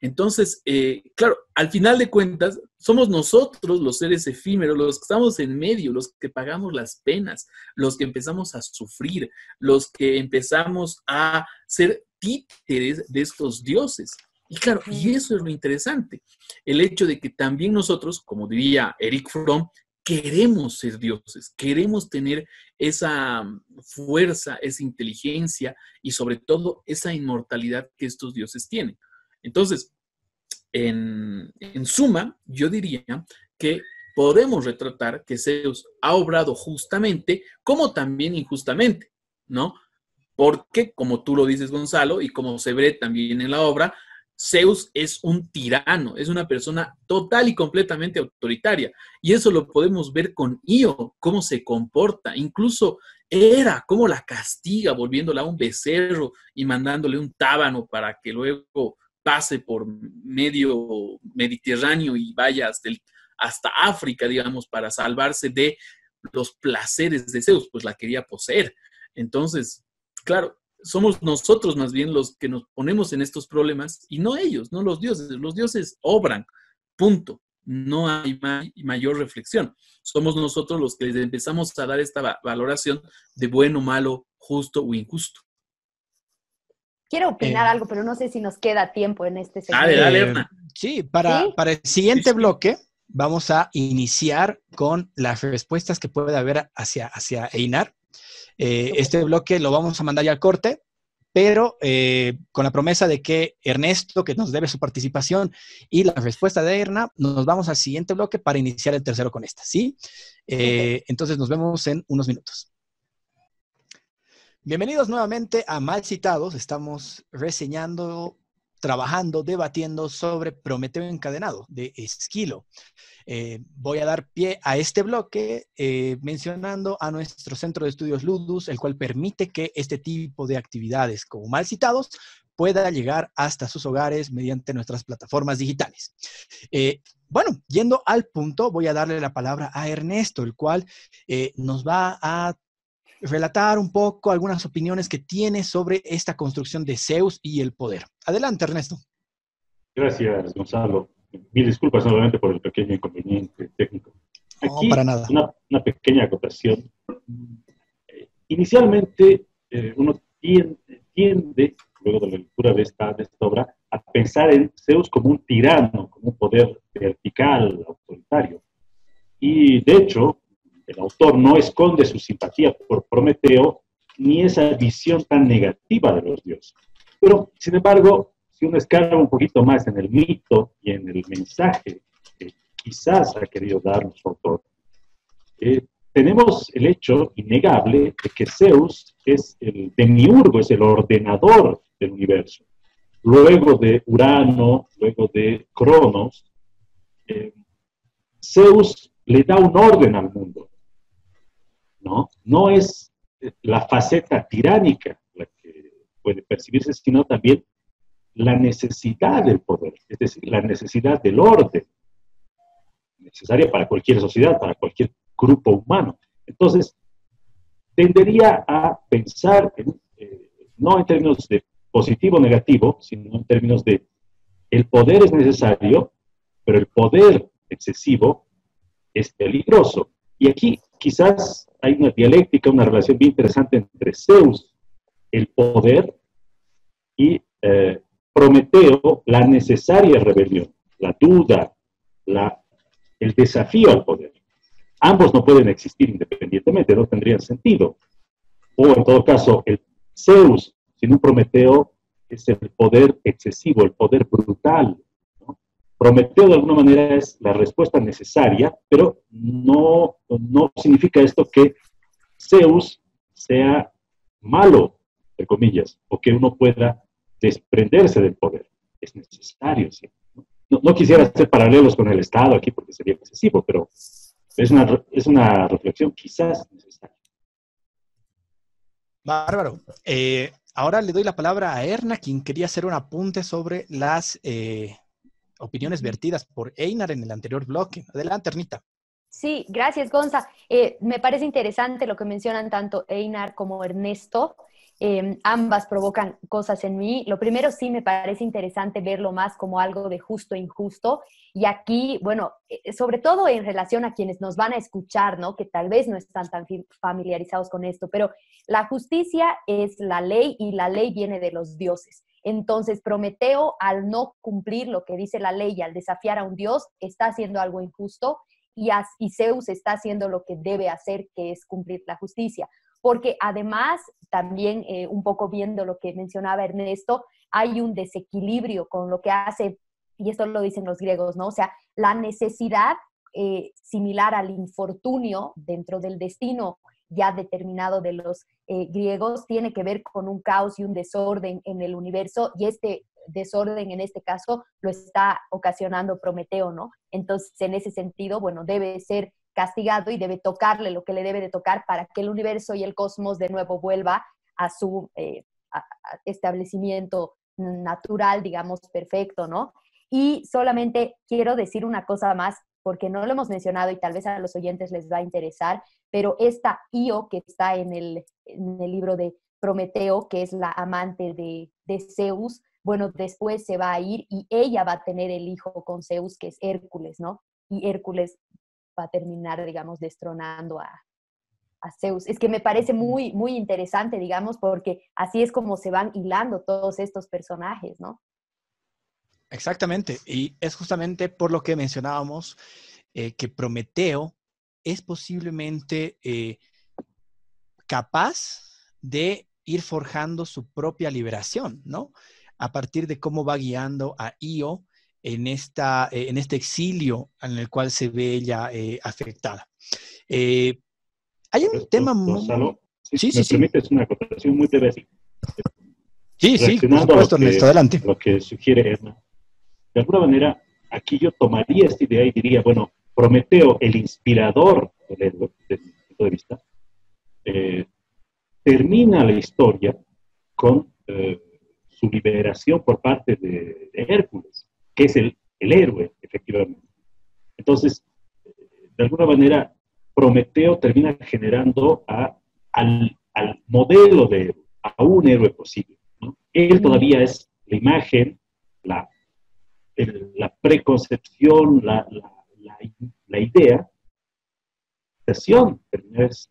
Entonces, eh, claro, al final de cuentas, somos nosotros los seres efímeros, los que estamos en medio, los que pagamos las penas, los que empezamos a sufrir, los que empezamos a ser títeres de estos dioses. Y claro, y eso es lo interesante, el hecho de que también nosotros, como diría Eric Fromm, queremos ser dioses, queremos tener esa fuerza, esa inteligencia y sobre todo esa inmortalidad que estos dioses tienen. Entonces, en, en suma, yo diría que podemos retratar que Zeus ha obrado justamente como también injustamente, ¿no? porque, como tú lo dices, Gonzalo, y como se ve también en la obra, Zeus es un tirano, es una persona total y completamente autoritaria. Y eso lo podemos ver con Io, cómo se comporta, incluso era, cómo la castiga, volviéndola a un becerro y mandándole un tábano para que luego pase por medio Mediterráneo y vaya hasta, hasta África, digamos, para salvarse de los placeres de Zeus, pues la quería poseer. Entonces, claro, somos nosotros más bien los que nos ponemos en estos problemas y no ellos, no los dioses. Los dioses obran, punto. No hay mayor reflexión. Somos nosotros los que les empezamos a dar esta valoración de bueno, malo, justo o injusto. Quiero opinar eh. algo, pero no sé si nos queda tiempo en este segmento. Dale, dale, Erna. Sí, para, para el siguiente bloque vamos a iniciar con las respuestas que puede haber hacia, hacia Einar eh, este bloque lo vamos a mandar ya al corte pero eh, con la promesa de que Ernesto, que nos debe su participación, y la respuesta de Erna, nos vamos al siguiente bloque para iniciar el tercero con esta, ¿sí? Eh, entonces nos vemos en unos minutos. Bienvenidos nuevamente a Mal Citados. Estamos reseñando, trabajando, debatiendo sobre Prometeo encadenado de Esquilo. Eh, voy a dar pie a este bloque eh, mencionando a nuestro centro de estudios Ludus, el cual permite que este tipo de actividades como mal citados pueda llegar hasta sus hogares mediante nuestras plataformas digitales. Eh, bueno, yendo al punto, voy a darle la palabra a Ernesto, el cual nos va a relatar un poco algunas opiniones que tiene sobre esta construcción de Zeus y el poder. Adelante, Ernesto. Gracias, Gonzalo. Mil disculpas nuevamente por el pequeño inconveniente técnico. Aquí, no, para nada. Una, pequeña acotación. Inicialmente, eh, uno tiende, luego de la lectura de esta, de esta obra, a pensar en Zeus como un tirano, como un poder vertical, autoritario. Y de hecho, el autor no esconde su simpatía por Prometeo ni esa visión tan negativa de los dioses. Pero, sin embargo, si uno escala un poquito más en el mito y en el mensaje que quizás ha querido dar nuestro autor, eh, tenemos el hecho innegable de que Zeus es el demiurgo, es el ordenador del universo. Luego de Urano, luego de Cronos, eh, Zeus le da un orden al mundo. ¿no? no es la faceta tiránica la que puede percibirse, sino también la necesidad del poder, es decir, la necesidad del orden, necesaria para cualquier sociedad, para cualquier grupo humano. Entonces, tendería a pensar eh, no en términos de positivo o negativo, sino en términos de el poder es necesario, pero el poder excesivo es peligroso. Y aquí quizás hay una dialéctica, una relación bien interesante entre Zeus, el poder, y eh, Prometeo la necesaria rebelión, la duda, la, el desafío al poder. Ambos no pueden existir independientemente, no tendrían sentido. O en todo caso, el Zeus sin un Prometeo es el poder excesivo, el poder brutal. Prometeo de alguna manera es la respuesta necesaria, pero no, no significa esto que Zeus sea malo, entre comillas, o que uno pueda desprenderse del poder. Es necesario, ¿sí? no, quisiera hacer paralelos con el Estado aquí porque sería excesivo, pero es una, es una reflexión quizás necesaria. Bárbaro. Eh, ahora le doy la palabra a Erna, quien quería hacer un apunte sobre las eh, opiniones vertidas por Einar en el anterior bloque. Adelante, Ernita. Sí, gracias, Gonza. Eh, me parece interesante lo que mencionan tanto Einar como Ernesto. Em, ambas provocan cosas en mí. Lo primero sí me parece interesante verlo más como algo de justo e injusto. Y aquí, bueno, eh, sobre todo en relación a quienes nos van a escuchar, ¿no? Que tal vez no están tan familiarizados con esto, pero la justicia es la ley y la ley viene de los dioses. Entonces, Prometeo, al no cumplir lo que dice la ley al desafiar a un dios, está haciendo algo injusto y Zeus está haciendo lo que debe hacer, que es cumplir la justicia porque además, también eh, un poco viendo lo que mencionaba Ernesto, hay un desequilibrio con lo que hace, y esto lo dicen los griegos, ¿no? O sea, la necesidad eh, similar al infortunio dentro del destino ya determinado de los eh, griegos tiene que ver con un caos y un desorden en el universo y este desorden en este caso lo está ocasionando Prometeo, ¿no? Entonces, en ese sentido, bueno, debe ser castigado y debe tocarle lo que le debe de tocar para que el universo y el cosmos de nuevo vuelva a su eh, establecimiento natural, digamos, perfecto, ¿no? Y solamente quiero decir una cosa más, porque no lo hemos mencionado y tal vez a los oyentes les va a interesar, pero esta Io que está en el, libro de Prometeo, que es la amante de, de Zeus, bueno, después se va a ir y ella va a tener el hijo con Zeus, que es Hércules, ¿no? Y Hércules va a terminar, digamos, destronando a, Zeus. Es que me parece muy, muy interesante, digamos, porque así es como se van hilando todos estos personajes, ¿no? Exactamente, y es justamente por lo que mencionábamos eh, que Prometeo es posiblemente eh, capaz de ir forjando su propia liberación, ¿no? A partir de cómo va guiando a Io en, esta, eh, en este exilio en el cual se ve ella eh, afectada. Eh, hay un tema muy... sí, sí, me permites una acotación muy breve. Sí, sí, por supuesto, Ernesto, adelante. Lo que sugiere Erna. De alguna manera, aquí yo tomaría esta idea y diría, bueno, Prometeo, el inspirador desde mi punto de vista, termina la historia con su liberación por parte de Hércules que es el, héroe, efectivamente. Entonces, de alguna manera, Prometeo termina generando a, al, modelo de héroe, a un héroe posible. Él todavía es la imagen, la, la preconcepción, la, la, la idea,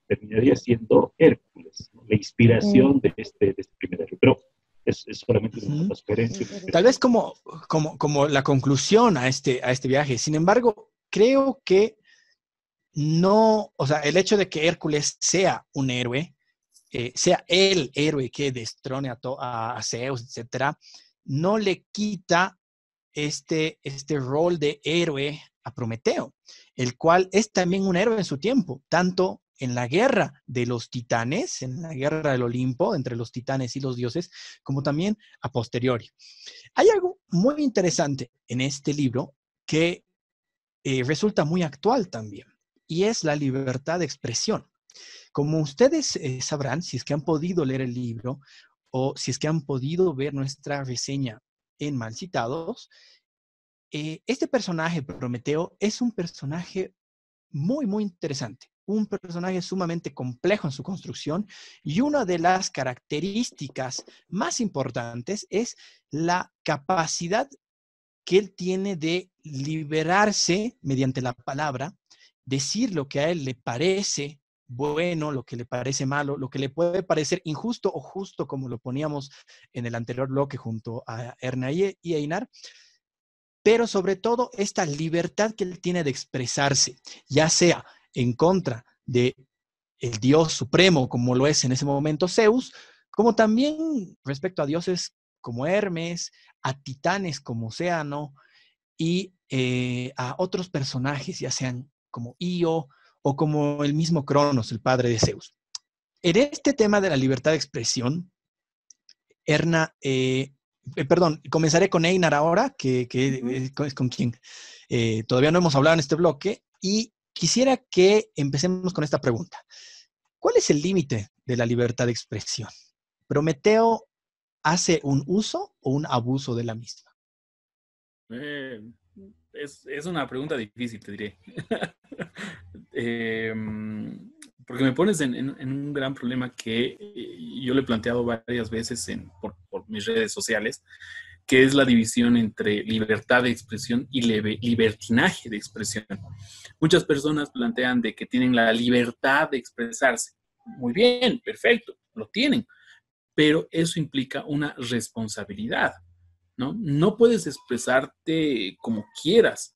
terminaría, siendo Hércules, la inspiración de este, de este primer es, solamente una transferencia. Tal vez como, como, como la conclusión a este, a este viaje. Sin embargo, creo que no, o sea, el hecho de que Hércules sea un héroe, eh, sea el héroe que destrone a, a, Zeus, etcétera, no le quita este, este rol de héroe a Prometeo, el cual es también un héroe en su tiempo, tanto en la guerra de los titanes, en la guerra del Olimpo, entre los titanes y los dioses, como también a posteriori. Hay algo muy interesante en este libro que eh, resulta muy actual también, y es la libertad de expresión. Como ustedes eh, sabrán, si es que han podido leer el libro o si es que han podido ver nuestra reseña en Malcitados, eh, este personaje, Prometeo, es un personaje muy, muy interesante un personaje sumamente complejo en su construcción y una de las características más importantes es la capacidad que él tiene de liberarse mediante la palabra, decir lo que a él le parece bueno, lo que le parece malo, lo que le puede parecer injusto o justo, como lo poníamos en el anterior bloque junto a Erna y Einar, pero sobre todo esta libertad que él tiene de expresarse, ya sea en contra de el Dios supremo, como lo es en ese momento Zeus, como también respecto a dioses como Hermes, a titanes como Océano y eh, a otros personajes, ya sean como Io o como el mismo Cronos, el padre de Zeus. En este tema de la libertad de expresión, Erna, eh, eh, perdón, comenzaré con Einar ahora, que, es con quien todavía no hemos hablado en este bloque, y Quisiera que empecemos con esta pregunta. ¿Cuál es el límite de la libertad de expresión? ¿Prometeo hace un uso o un abuso de la misma? Eh, es, una pregunta difícil, te diré. <laughs> Em, porque me pones en, un gran problema que eh, yo le he planteado varias veces por, por, mis redes sociales, que es la división entre libertad de expresión y libertinaje de expresión. Muchas personas plantean de que tienen la libertad de expresarse. Muy bien, perfecto, lo tienen, pero eso implica una responsabilidad, ¿no? No puedes expresarte como quieras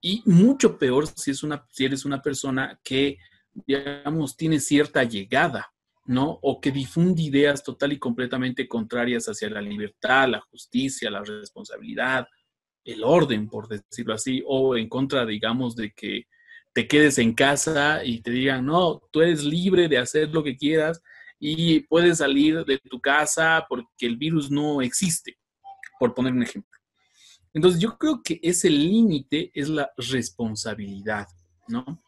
y mucho peor si, es una, si eres una persona que, digamos, tiene cierta llegada ¿no? O que difunde ideas total y completamente contrarias hacia la libertad, la justicia, la responsabilidad, el orden, por decirlo así, o en contra, digamos, de que te quedes en casa y te digan, no, tú eres libre de hacer lo que quieras y puedes salir de tu casa porque el virus no existe, por poner un ejemplo. Entonces yo creo que ese límite es la responsabilidad, ¿no?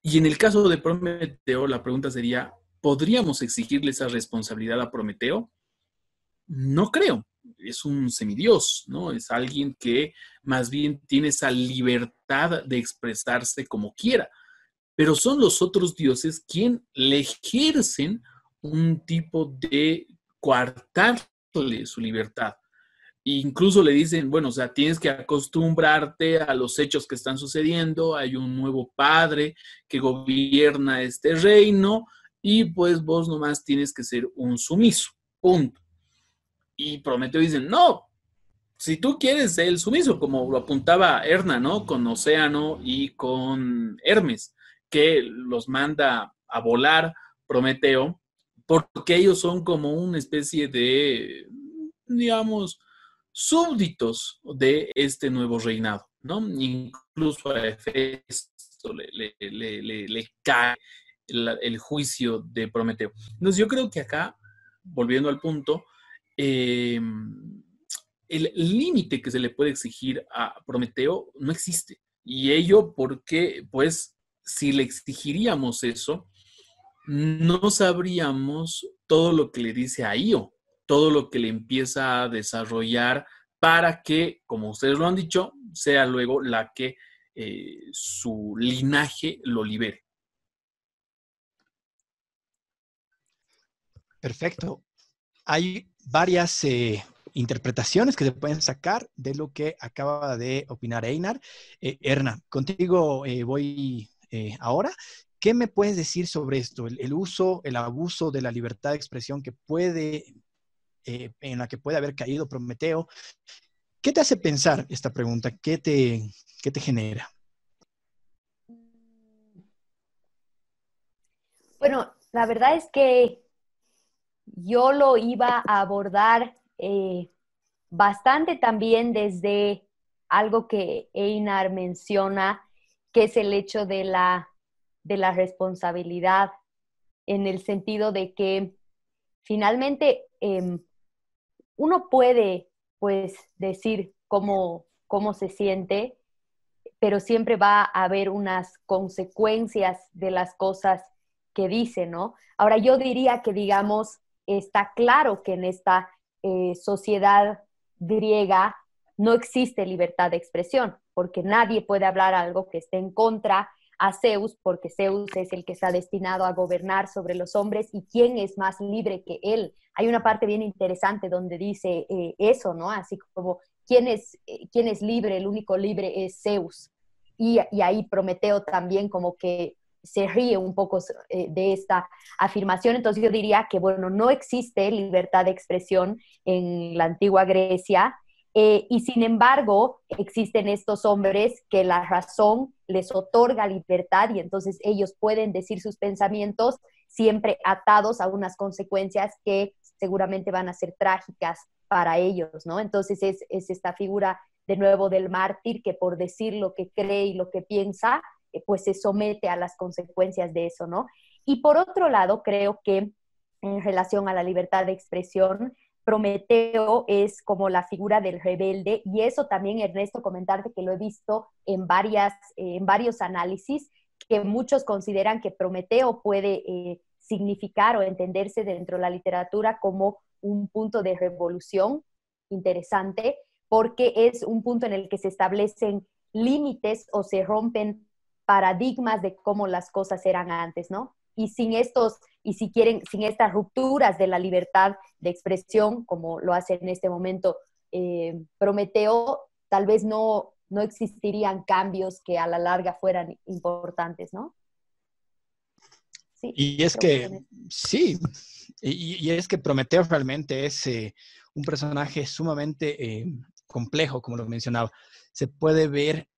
Y en el caso de Prometeo, la pregunta sería, ¿podríamos exigirle esa responsabilidad a Prometeo? No creo. Es un semidios, ¿no? Es alguien que más bien tiene esa libertad de expresarse como quiera. Pero son los otros dioses quienes le ejercen un tipo de coartarle su libertad incluso le dicen, bueno, o sea, tienes que acostumbrarte a los hechos que están sucediendo, hay un nuevo padre que gobierna este reino y pues vos nomás tienes que ser un sumiso, punto. Y Prometeo dice, no, si tú quieres el sumiso, como lo apuntaba Erna, ¿no? Con Océano y con Hermes, que los manda a volar Prometeo porque ellos son como una especie de, digamos, súbditos de este nuevo reinado, ¿no? Incluso a Hefesto le, le, cae el, juicio de Prometeo. Entonces yo creo que acá, volviendo al punto, eh, el límite que se le puede exigir a Prometeo no existe. Y ello porque, pues, si le exigiríamos eso, no sabríamos todo lo que le dice a Io, todo lo que le empieza a desarrollar para que, como ustedes lo han dicho, sea luego la que eh, su linaje lo libere. Perfecto. Hay varias eh, interpretaciones que se pueden sacar de lo que acaba de opinar Einar. Eh, Erna, contigo eh, voy eh, ahora. ¿Qué me puedes decir sobre esto? El, uso, el abuso de la libertad de expresión que puede, en la que puede haber caído Prometeo. ¿Qué te hace pensar esta pregunta? ¿Qué te, qué te genera? Bueno, la verdad es que yo lo iba a abordar eh, bastante también desde algo que Einar menciona, que es el hecho de la, de la responsabilidad, en el sentido de que finalmente em, uno puede pues decir cómo, cómo se siente, pero siempre va a haber unas consecuencias de las cosas que dice, ¿no? Ahora yo diría que, digamos, está claro que en esta eh, sociedad griega no existe libertad de expresión, porque nadie puede hablar algo que esté en contra a Zeus, porque Zeus es el que está destinado a gobernar sobre los hombres y quién es más libre que él. Hay una parte bien interesante donde dice eh, eso, ¿no? Así como, ¿quién es, eh, ¿quién es libre? El único libre es Zeus. Y, y ahí Prometeo también como que se ríe un poco eh, de esta afirmación. Entonces yo diría que, bueno, no existe libertad de expresión en la antigua Grecia eh, y sin embargo existen estos hombres que la razón les otorga libertad y entonces ellos pueden decir sus pensamientos siempre atados a unas consecuencias que seguramente van a ser trágicas para ellos, ¿no? Entonces es, es esta figura de nuevo del mártir que por decir lo que cree y lo que piensa, pues se somete a las consecuencias de eso, ¿no? Y por otro lado, creo que en relación a la libertad de expresión, Prometeo es como la figura del rebelde y eso también, Ernesto, comentarte que lo he visto en, varias, eh, en varios análisis, que muchos consideran que Prometeo puede eh, significar o entenderse dentro de la literatura como un punto de revolución interesante, porque es un punto en el que se establecen límites o se rompen paradigmas de cómo las cosas eran antes, ¿no? Y sin estos, y si quieren, sin estas rupturas de la libertad de expresión, como lo hace en este momento eh, Prometeo, tal vez no, no existirían cambios que a la larga fueran importantes, ¿no? Sí, y es que, sí, y, es que Prometeo realmente es eh, un personaje sumamente eh, complejo, como lo mencionaba. Se puede ver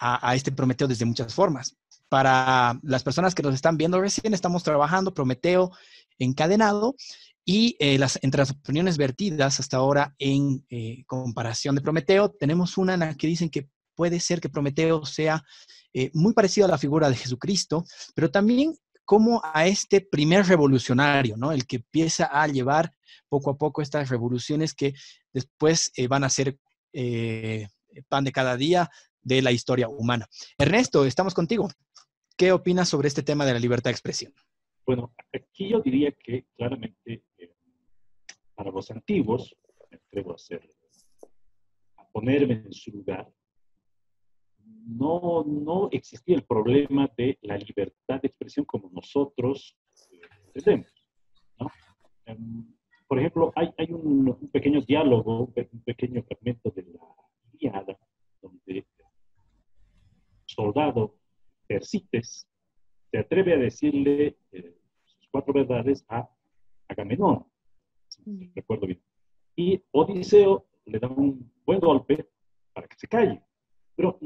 a, este Prometeo desde muchas formas. Para las personas que nos están viendo recién, estamos trabajando Prometeo encadenado y eh, las, entre las opiniones vertidas hasta ahora en eh, comparación de Prometeo, tenemos una en la que dicen que puede ser que Prometeo sea eh, muy parecido a la figura de Jesucristo, pero también como a este primer revolucionario, ¿no? El que empieza a llevar poco a poco estas revoluciones que después van a ser pan de cada día de la historia humana. Ernesto, estamos contigo. ¿Qué opinas sobre este tema de la libertad de expresión? Bueno, aquí yo diría que claramente eh, para los antiguos, me atrevo a ponerme en su lugar, no, no existía el problema de la libertad de expresión como nosotros eh, entendemos. Em, por ejemplo, hay, hay un, un, pequeño diálogo, un pequeño fragmento de la Iliada, donde soldado Persites se atreve a decirle eh, sus cuatro verdades a Agamenón, si recuerdo bien. Y Odiseo le da un buen golpe para que se calle. Pero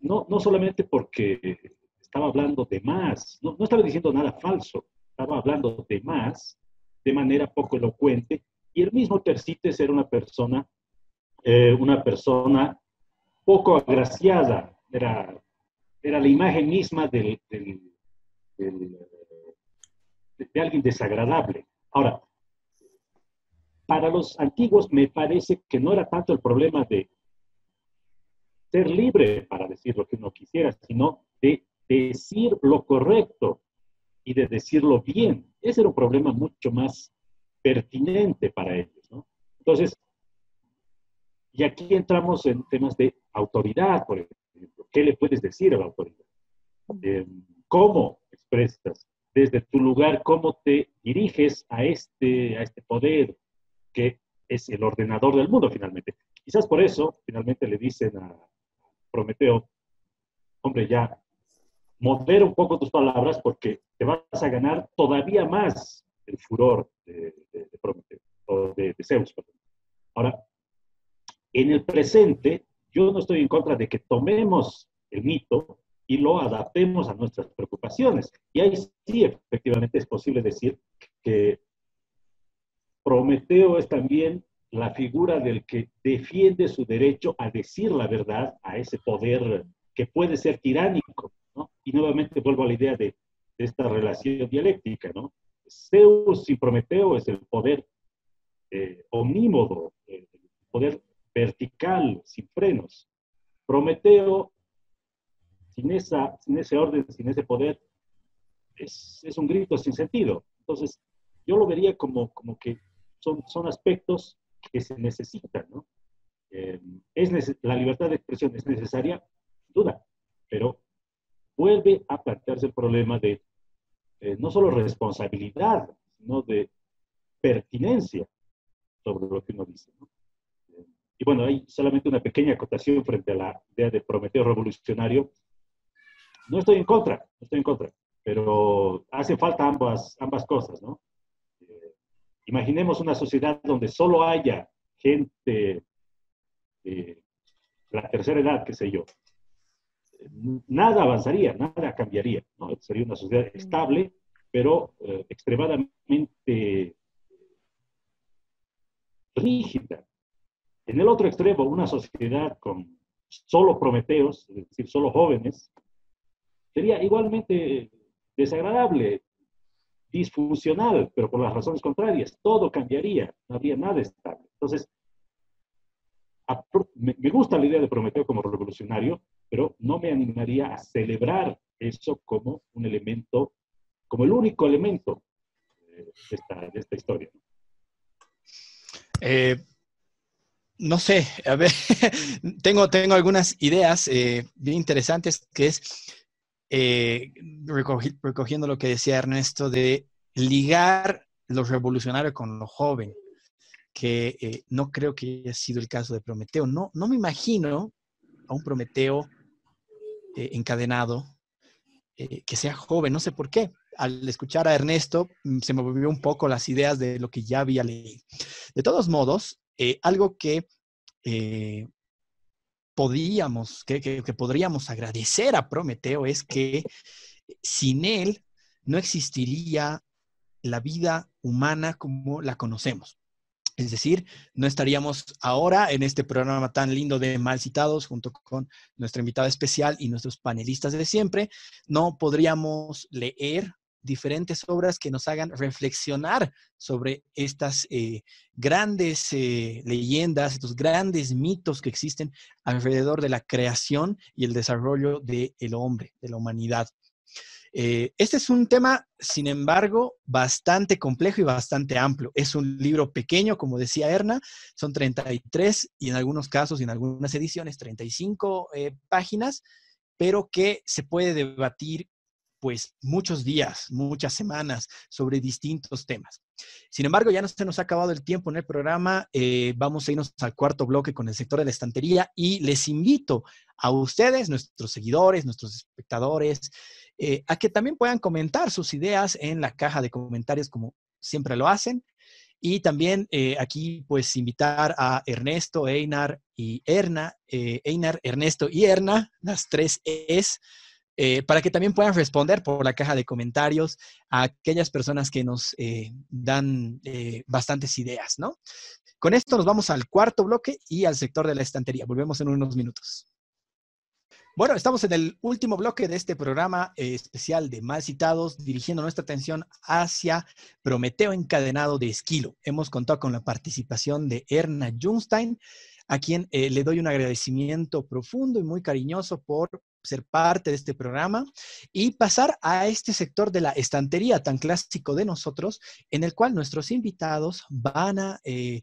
no, no solamente porque estaba hablando de más, no, no estaba diciendo nada falso, estaba hablando de más, de manera poco elocuente, y el mismo Tercites era una persona, eh, una persona poco agraciada, era, era la imagen misma del, del, de alguien desagradable. Ahora, para los antiguos me parece que no era tanto el problema de ser libre para decir lo que uno quisiera, sino de decir lo correcto y de decirlo bien. Ese era un problema mucho más pertinente para ellos. ¿no? Entonces, y aquí entramos en temas de autoridad, por ejemplo. ¿Qué le puedes decir a la autoridad? Eh, ¿Cómo expresas desde tu lugar, cómo te diriges a este, a este poder que es el ordenador del mundo finalmente? Quizás por eso finalmente le dicen a Prometeo, hombre, ya modera un poco tus palabras porque te vas a ganar todavía más el furor de, Prometeo, o de, de Zeus. Ahora, en el presente, yo no estoy en contra de que tomemos el mito y lo adaptemos a nuestras preocupaciones. Y ahí sí, efectivamente, es posible decir que Prometeo es también la figura del que defiende su derecho a decir la verdad a ese poder que puede ser tiránico. Y nuevamente vuelvo a la idea de, esta relación dialéctica. ¿no? Zeus y Prometeo es el poder eh, omnímodo, el poder vertical, sin frenos. Prometeo, sin, esa, sin ese orden, sin ese poder, es, un grito sin sentido. Entonces, yo lo vería como, como que son, son aspectos que se necesitan, ¿no? Eh, es la libertad de expresión es necesaria, duda, pero vuelve a plantearse el problema de eh, no solo responsabilidad, sino de pertinencia sobre lo que uno dice. Y bueno, hay solamente una pequeña acotación frente a la idea de Prometeo revolucionario. No estoy en contra, no estoy en contra, pero hace falta ambas, ambas cosas, ¿no? Eh, imaginemos una sociedad donde solo haya gente de la tercera edad, qué sé yo. Nada avanzaría, nada cambiaría, ¿no? Sería una sociedad estable, pero eh, extremadamente rígida, en el otro extremo, una sociedad con solo prometeos, es decir, solo jóvenes, sería igualmente desagradable, disfuncional, pero por las razones contrarias. Todo cambiaría, no habría nada estable. Entonces, me gusta la idea de Prometeo como revolucionario, pero no me animaría a celebrar eso como un elemento, como el único elemento de esta, de esta historia. Eh, no sé, a ver, <laughs> tengo, tengo algunas ideas eh, bien interesantes que es eh, recogiendo lo que decía Ernesto de ligar lo revolucionario con lo joven, que eh, no creo que haya sido el caso de Prometeo. No, no me imagino a un Prometeo encadenado que sea joven, no sé por qué. Al escuchar a Ernesto mm, se me volvió un poco las ideas de lo que ya había leído. De todos modos, eh, algo que eh, podíamos, que, podríamos agradecer a Prometeo es que sin él no existiría la vida humana como la conocemos. Es decir, no estaríamos ahora en este programa tan lindo de Mal Citados junto con nuestra invitada especial y nuestros panelistas de siempre. No podríamos leer diferentes obras que nos hagan reflexionar sobre estas eh, grandes eh, leyendas, estos grandes mitos que existen alrededor de la creación y el desarrollo del hombre, de la humanidad. Eh, este es un tema, sin embargo, bastante complejo y bastante amplio. Es un libro pequeño, como decía Erna, son 33 y en algunos casos y en algunas ediciones 35 páginas, pero que se puede debatir pues muchos días, muchas semanas sobre distintos temas. Sin embargo, ya no se nos ha acabado el tiempo en el programa. Eh, vamos a irnos al cuarto bloque con el sector de la estantería y les invito a ustedes, nuestros seguidores, nuestros espectadores, eh, a que también puedan comentar sus ideas en la caja de comentarios como siempre lo hacen. Y también eh, aquí, pues, invitar a Ernesto, Einar y Erna, Einar, Ernesto y Erna, las tres es eh, para que también puedan responder por la caja de comentarios a aquellas personas que nos eh, dan eh, bastantes ideas, ¿no? Con esto nos vamos al cuarto bloque y al sector de la estantería. Volvemos en unos minutos. Bueno, estamos en el último bloque de este programa especial de Mal Citados, dirigiendo nuestra atención hacia Prometeo encadenado de Esquilo. Hemos contado con la participación de Erna Junstein, a quien le doy un agradecimiento profundo y muy cariñoso por ser parte de este programa y pasar a este sector de la estantería tan clásico de nosotros, en el cual nuestros invitados van a eh,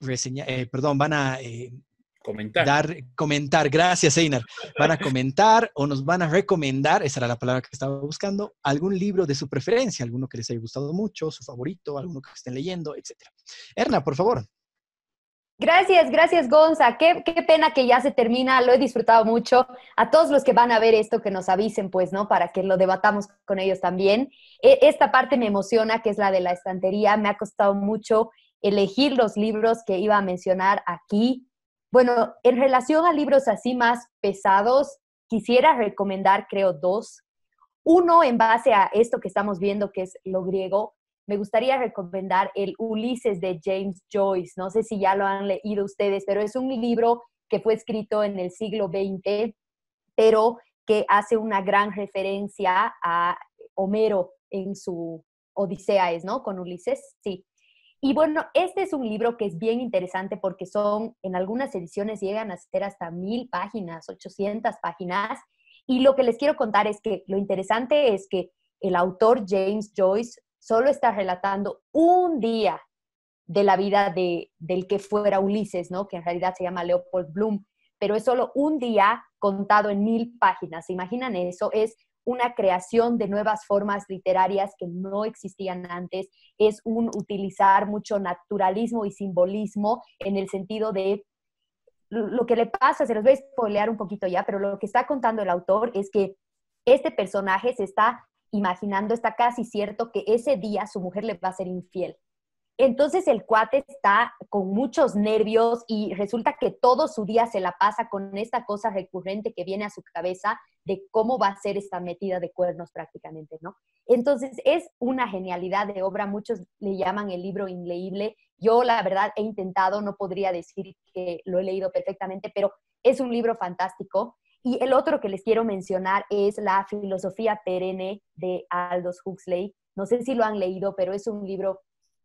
reseñar, eh, perdón, van a eh, comentar. Dar, comentar, gracias Einar, van a <laughs> comentar o nos van a recomendar, esa era la palabra que estaba buscando, algún libro de su preferencia, alguno que les haya gustado mucho, su favorito, alguno que estén leyendo, etc. Erna, por favor. Gracias, gracias Gonza. Qué, qué, pena que ya se termina, lo he disfrutado mucho. A todos los que van a ver esto, que nos avisen, pues, ¿no? Para que lo debatamos con ellos también. E, esta parte me emociona, que es la de la estantería. Me ha costado mucho elegir los libros que iba a mencionar aquí. Bueno, en relación a libros así más pesados, quisiera recomendar, creo, dos. Uno en base a esto que estamos viendo, que es lo griego, me gustaría recomendar el Ulises de James Joyce. No sé si ya lo han leído ustedes, pero es un libro que fue escrito en el siglo XX, pero que hace una gran referencia a Homero en su Odisea, ¿no? Con Ulises, sí. Y bueno, este es un libro que es bien interesante porque son, en algunas ediciones llegan a ser hasta mil páginas, 800 páginas. Y lo que les quiero contar es que lo interesante es que el autor James Joyce solo está relatando un día de la vida de, del que fuera Ulises, ¿no? Que en realidad se llama Leopold Bloom, pero es solo un día contado en mil páginas. ¿Se imaginan eso? Es una creación de nuevas formas literarias que no existían antes, es un utilizar mucho naturalismo y simbolismo en el sentido de lo que le pasa, se los voy a spoilear un poquito ya, pero lo que está contando el autor es que este personaje se está imaginando, está casi cierto que ese día su mujer le va a ser infiel. Entonces el cuate está con muchos nervios y resulta que todo su día se la pasa con esta cosa recurrente que viene a su cabeza de cómo va a ser esta metida de cuernos prácticamente, ¿no? Entonces es una genialidad de obra, muchos le llaman el libro inleíble. Yo la verdad he intentado, no podría decir que lo he leído perfectamente, pero es un libro fantástico. Y el otro que les quiero mencionar es La filosofía perenne de Aldous Huxley. No sé si lo han leído, pero es un libro,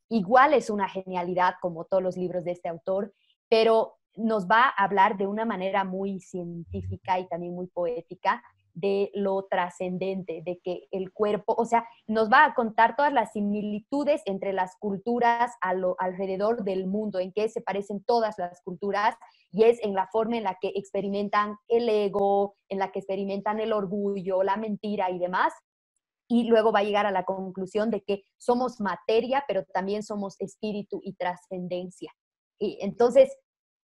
igual es una genialidad como todos los libros de este autor, pero nos va a hablar de una manera muy científica y también muy poética de lo trascendente, de que el cuerpo, o sea, nos va a contar todas las similitudes entre las culturas a lo, alrededor del mundo, en que se parecen todas las culturas, y es en la forma en la que experimentan el ego, en la que experimentan el orgullo, la mentira y demás. Y luego va a llegar a la conclusión de que somos materia, pero también somos espíritu y trascendencia. Y entonces,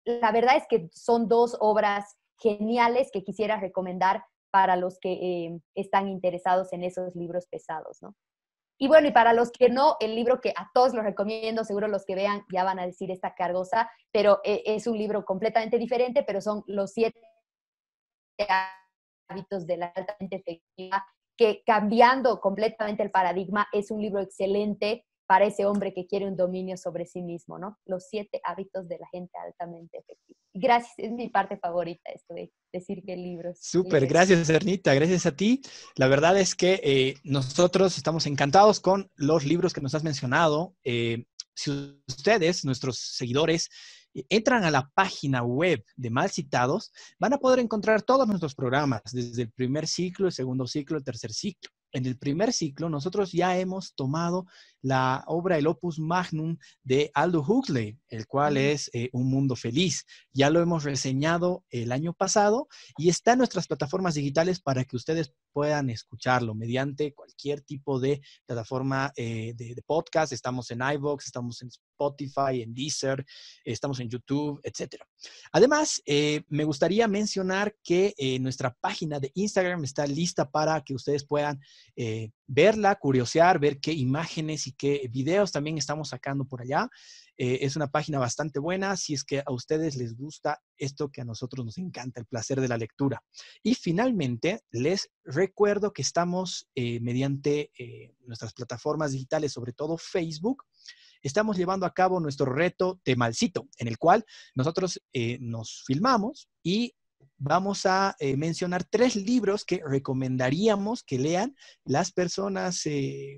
la verdad es que son dos obras geniales que quisiera recomendar para los que eh, están interesados en esos libros pesados, ¿no? Y bueno, y para los que no, el libro que a todos los recomiendo, seguro los que vean ya van a decir esta cargosa, pero eh, es un libro completamente diferente, pero son los siete hábitos de la altamente efectiva, que cambiando completamente el paradigma, es un libro excelente para ese hombre que quiere un dominio sobre sí mismo, ¿no? Los siete hábitos de la gente altamente efectiva. Gracias, es mi parte favorita esto de decir que libros. Súper, gracias Ernita, gracias a ti. La verdad es que eh, nosotros estamos encantados con los libros que nos has mencionado. Eh, si ustedes, nuestros seguidores, entran a la página web de Mal Citados, van a poder encontrar todos nuestros programas, desde el primer ciclo, el segundo ciclo, el tercer ciclo en el primer ciclo, nosotros ya hemos tomado la obra, el opus magnum de Aldo Huxley, el cual es eh, Un Mundo Feliz. Ya lo hemos reseñado el año pasado y está en nuestras plataformas digitales para que ustedes puedan escucharlo mediante cualquier tipo de plataforma eh, de, podcast. Estamos en iVoox, estamos en Spotify, en Deezer, estamos en YouTube, etc. Además, eh, me gustaría mencionar que nuestra página de Instagram está lista para que ustedes puedan verla, curiosear, ver qué imágenes y qué videos también estamos sacando por allá. Eh, es una página bastante buena si es que a ustedes les gusta esto que a nosotros nos encanta, el placer de la lectura. Y finalmente, les recuerdo que estamos eh, mediante eh, nuestras plataformas digitales, sobre todo Facebook, estamos llevando a cabo nuestro reto Temalcito, en el cual nosotros nos filmamos y vamos a mencionar tres libros que recomendaríamos que lean las personas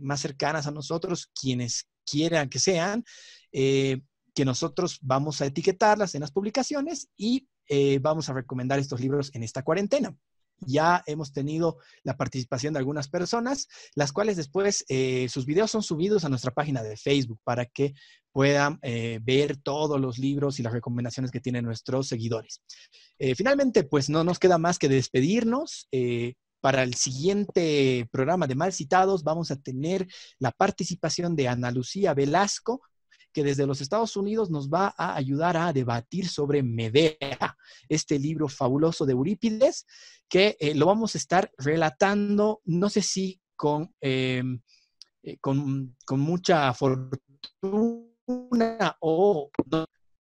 más cercanas a nosotros, quienes quieran que sean, eh, que nosotros vamos a etiquetarlas en las publicaciones y eh, vamos a recomendar estos libros en esta cuarentena. Ya hemos tenido la participación de algunas personas, las cuales después eh, sus videos son subidos a nuestra página de Facebook para que puedan ver todos los libros y las recomendaciones que tienen nuestros seguidores. finalmente, pues no nos queda más que despedirnos. Para el siguiente programa de Mal Citados vamos a tener la participación de Ana Lucía Velasco, que desde los Estados Unidos nos va a ayudar a debatir sobre Medea, este libro fabuloso de Eurípides, que eh, lo vamos a estar relatando, no sé si con, em, eh, con, mucha fortuna o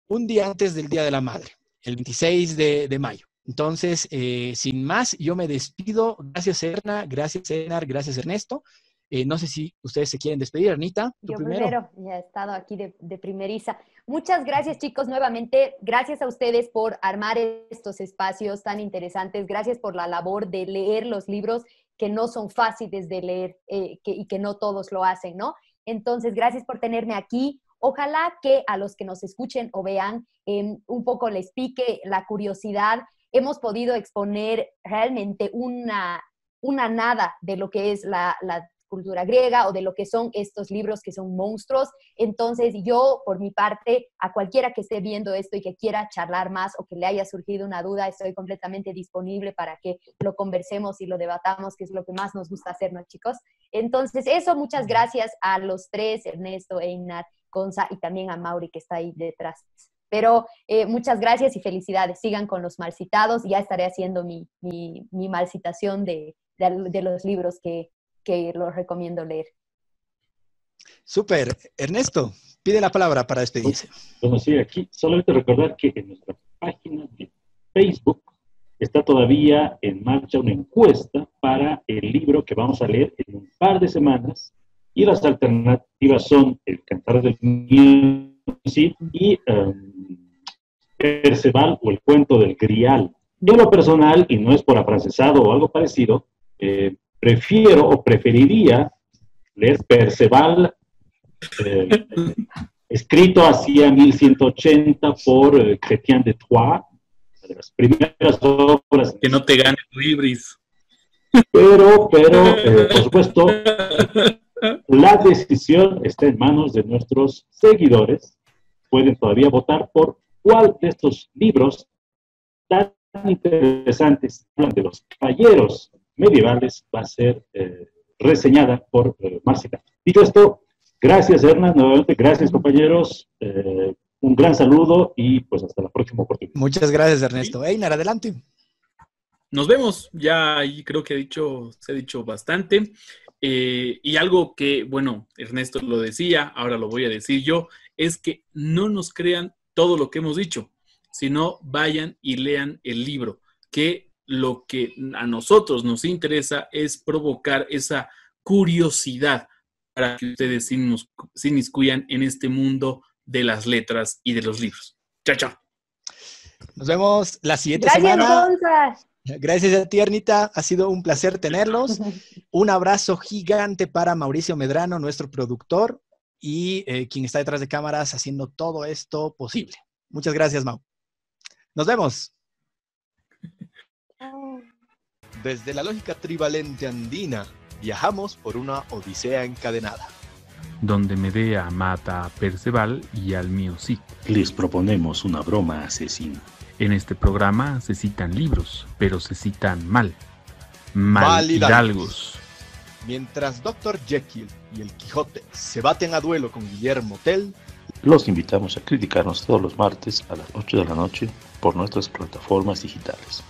un día antes del Día de la Madre, el 26 de mayo. Entonces, eh, sin más, yo me despido. Gracias, Erna. Gracias, Enar. Gracias, Ernesto. Eh, no sé si ustedes se quieren despedir, Anita. yo primero. ya he estado aquí de, de, primeriza. Muchas gracias, chicos, nuevamente. Gracias a ustedes por armar estos espacios tan interesantes. Gracias por la labor de leer los libros que no son fáciles de leer eh, y que no todos lo hacen, ¿no? Entonces, gracias por tenerme aquí. Ojalá que a los que nos escuchen o vean em, un poco les pique la curiosidad hemos podido exponer realmente una, una nada de lo que es la, cultura griega o de lo que son estos libros que son monstruos. Entonces, yo, por mi parte, a cualquiera que esté viendo esto y que quiera charlar más o que le haya surgido una duda, estoy completamente disponible para que lo conversemos y lo debatamos, que es lo que más nos gusta hacer, ¿no, chicos? Entonces, eso, muchas gracias a los tres, Ernesto, Einar, Y también a Mauri que está ahí detrás. Pero eh, muchas gracias y felicidades. Sigan con los malcitados. Ya estaré haciendo mi, mi, mi malcitación de, de, los libros que, que los recomiendo leer. Súper. Ernesto, pide la palabra para despedirse. Bueno, sí, aquí solamente recordar que en nuestra página de Facebook está todavía en marcha una encuesta para el libro que vamos a leer en un par de semanas y las alternativas son El Cantar del y um, Perceval o el cuento del Grial. Yo lo personal, y no es por afrancesado o algo parecido, eh, prefiero o preferiría leer Perceval eh, escrito hacia 1180 por eh, Chrétien de Troyes, de las primeras obras. Que no te gane tu ibris. Pero, pero, por supuesto, la decisión está en manos de nuestros seguidores. Pueden todavía votar por cuál de estos libros tan interesantes de los caballeros medievales va a ser eh, reseñada por eh, Marcita. Dicho esto, gracias Hernán, nuevamente gracias compañeros, eh, un gran saludo y pues hasta la próxima oportunidad. Muchas gracias Ernesto. Einar, adelante. Nos vemos, ya ahí creo que he dicho, se ha dicho bastante. Eh, y algo que, bueno, Ernesto lo decía, ahora lo voy a decir yo, es que no nos crean todo lo que hemos dicho, sino vayan y lean el libro, que lo que a nosotros nos interesa es provocar esa curiosidad para que ustedes se inmiscuyan en este mundo de las letras y de los libros. Chao, chao. Nos vemos la siguiente semana. Gracias a ti, Ernita. Ha sido un placer tenerlos. <laughs> Un abrazo gigante para Mauricio Medrano, nuestro productor y eh, quien está detrás de cámaras haciendo todo esto posible. Muchas gracias, Mau. Nos vemos. Desde la lógica trivalente andina, viajamos por una odisea encadenada. Donde Medea mata a Perceval y al mío sí. Les proponemos una broma asesina. En este programa se citan libros, pero se citan mal. Mal, hidalgos. Mientras Dr. Jekyll y el Quijote se baten a duelo con Guillermo Tell, los invitamos a criticarnos todos los martes a las 8 de la noche por nuestras plataformas digitales.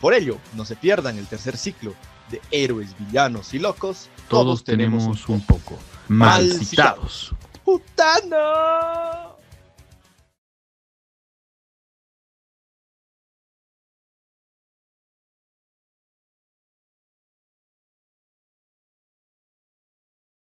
Por ello, no se pierdan el tercer ciclo de Héroes, Villanos y Locos. Todos, tenemos, un poco. Mal citados. ¡Putano!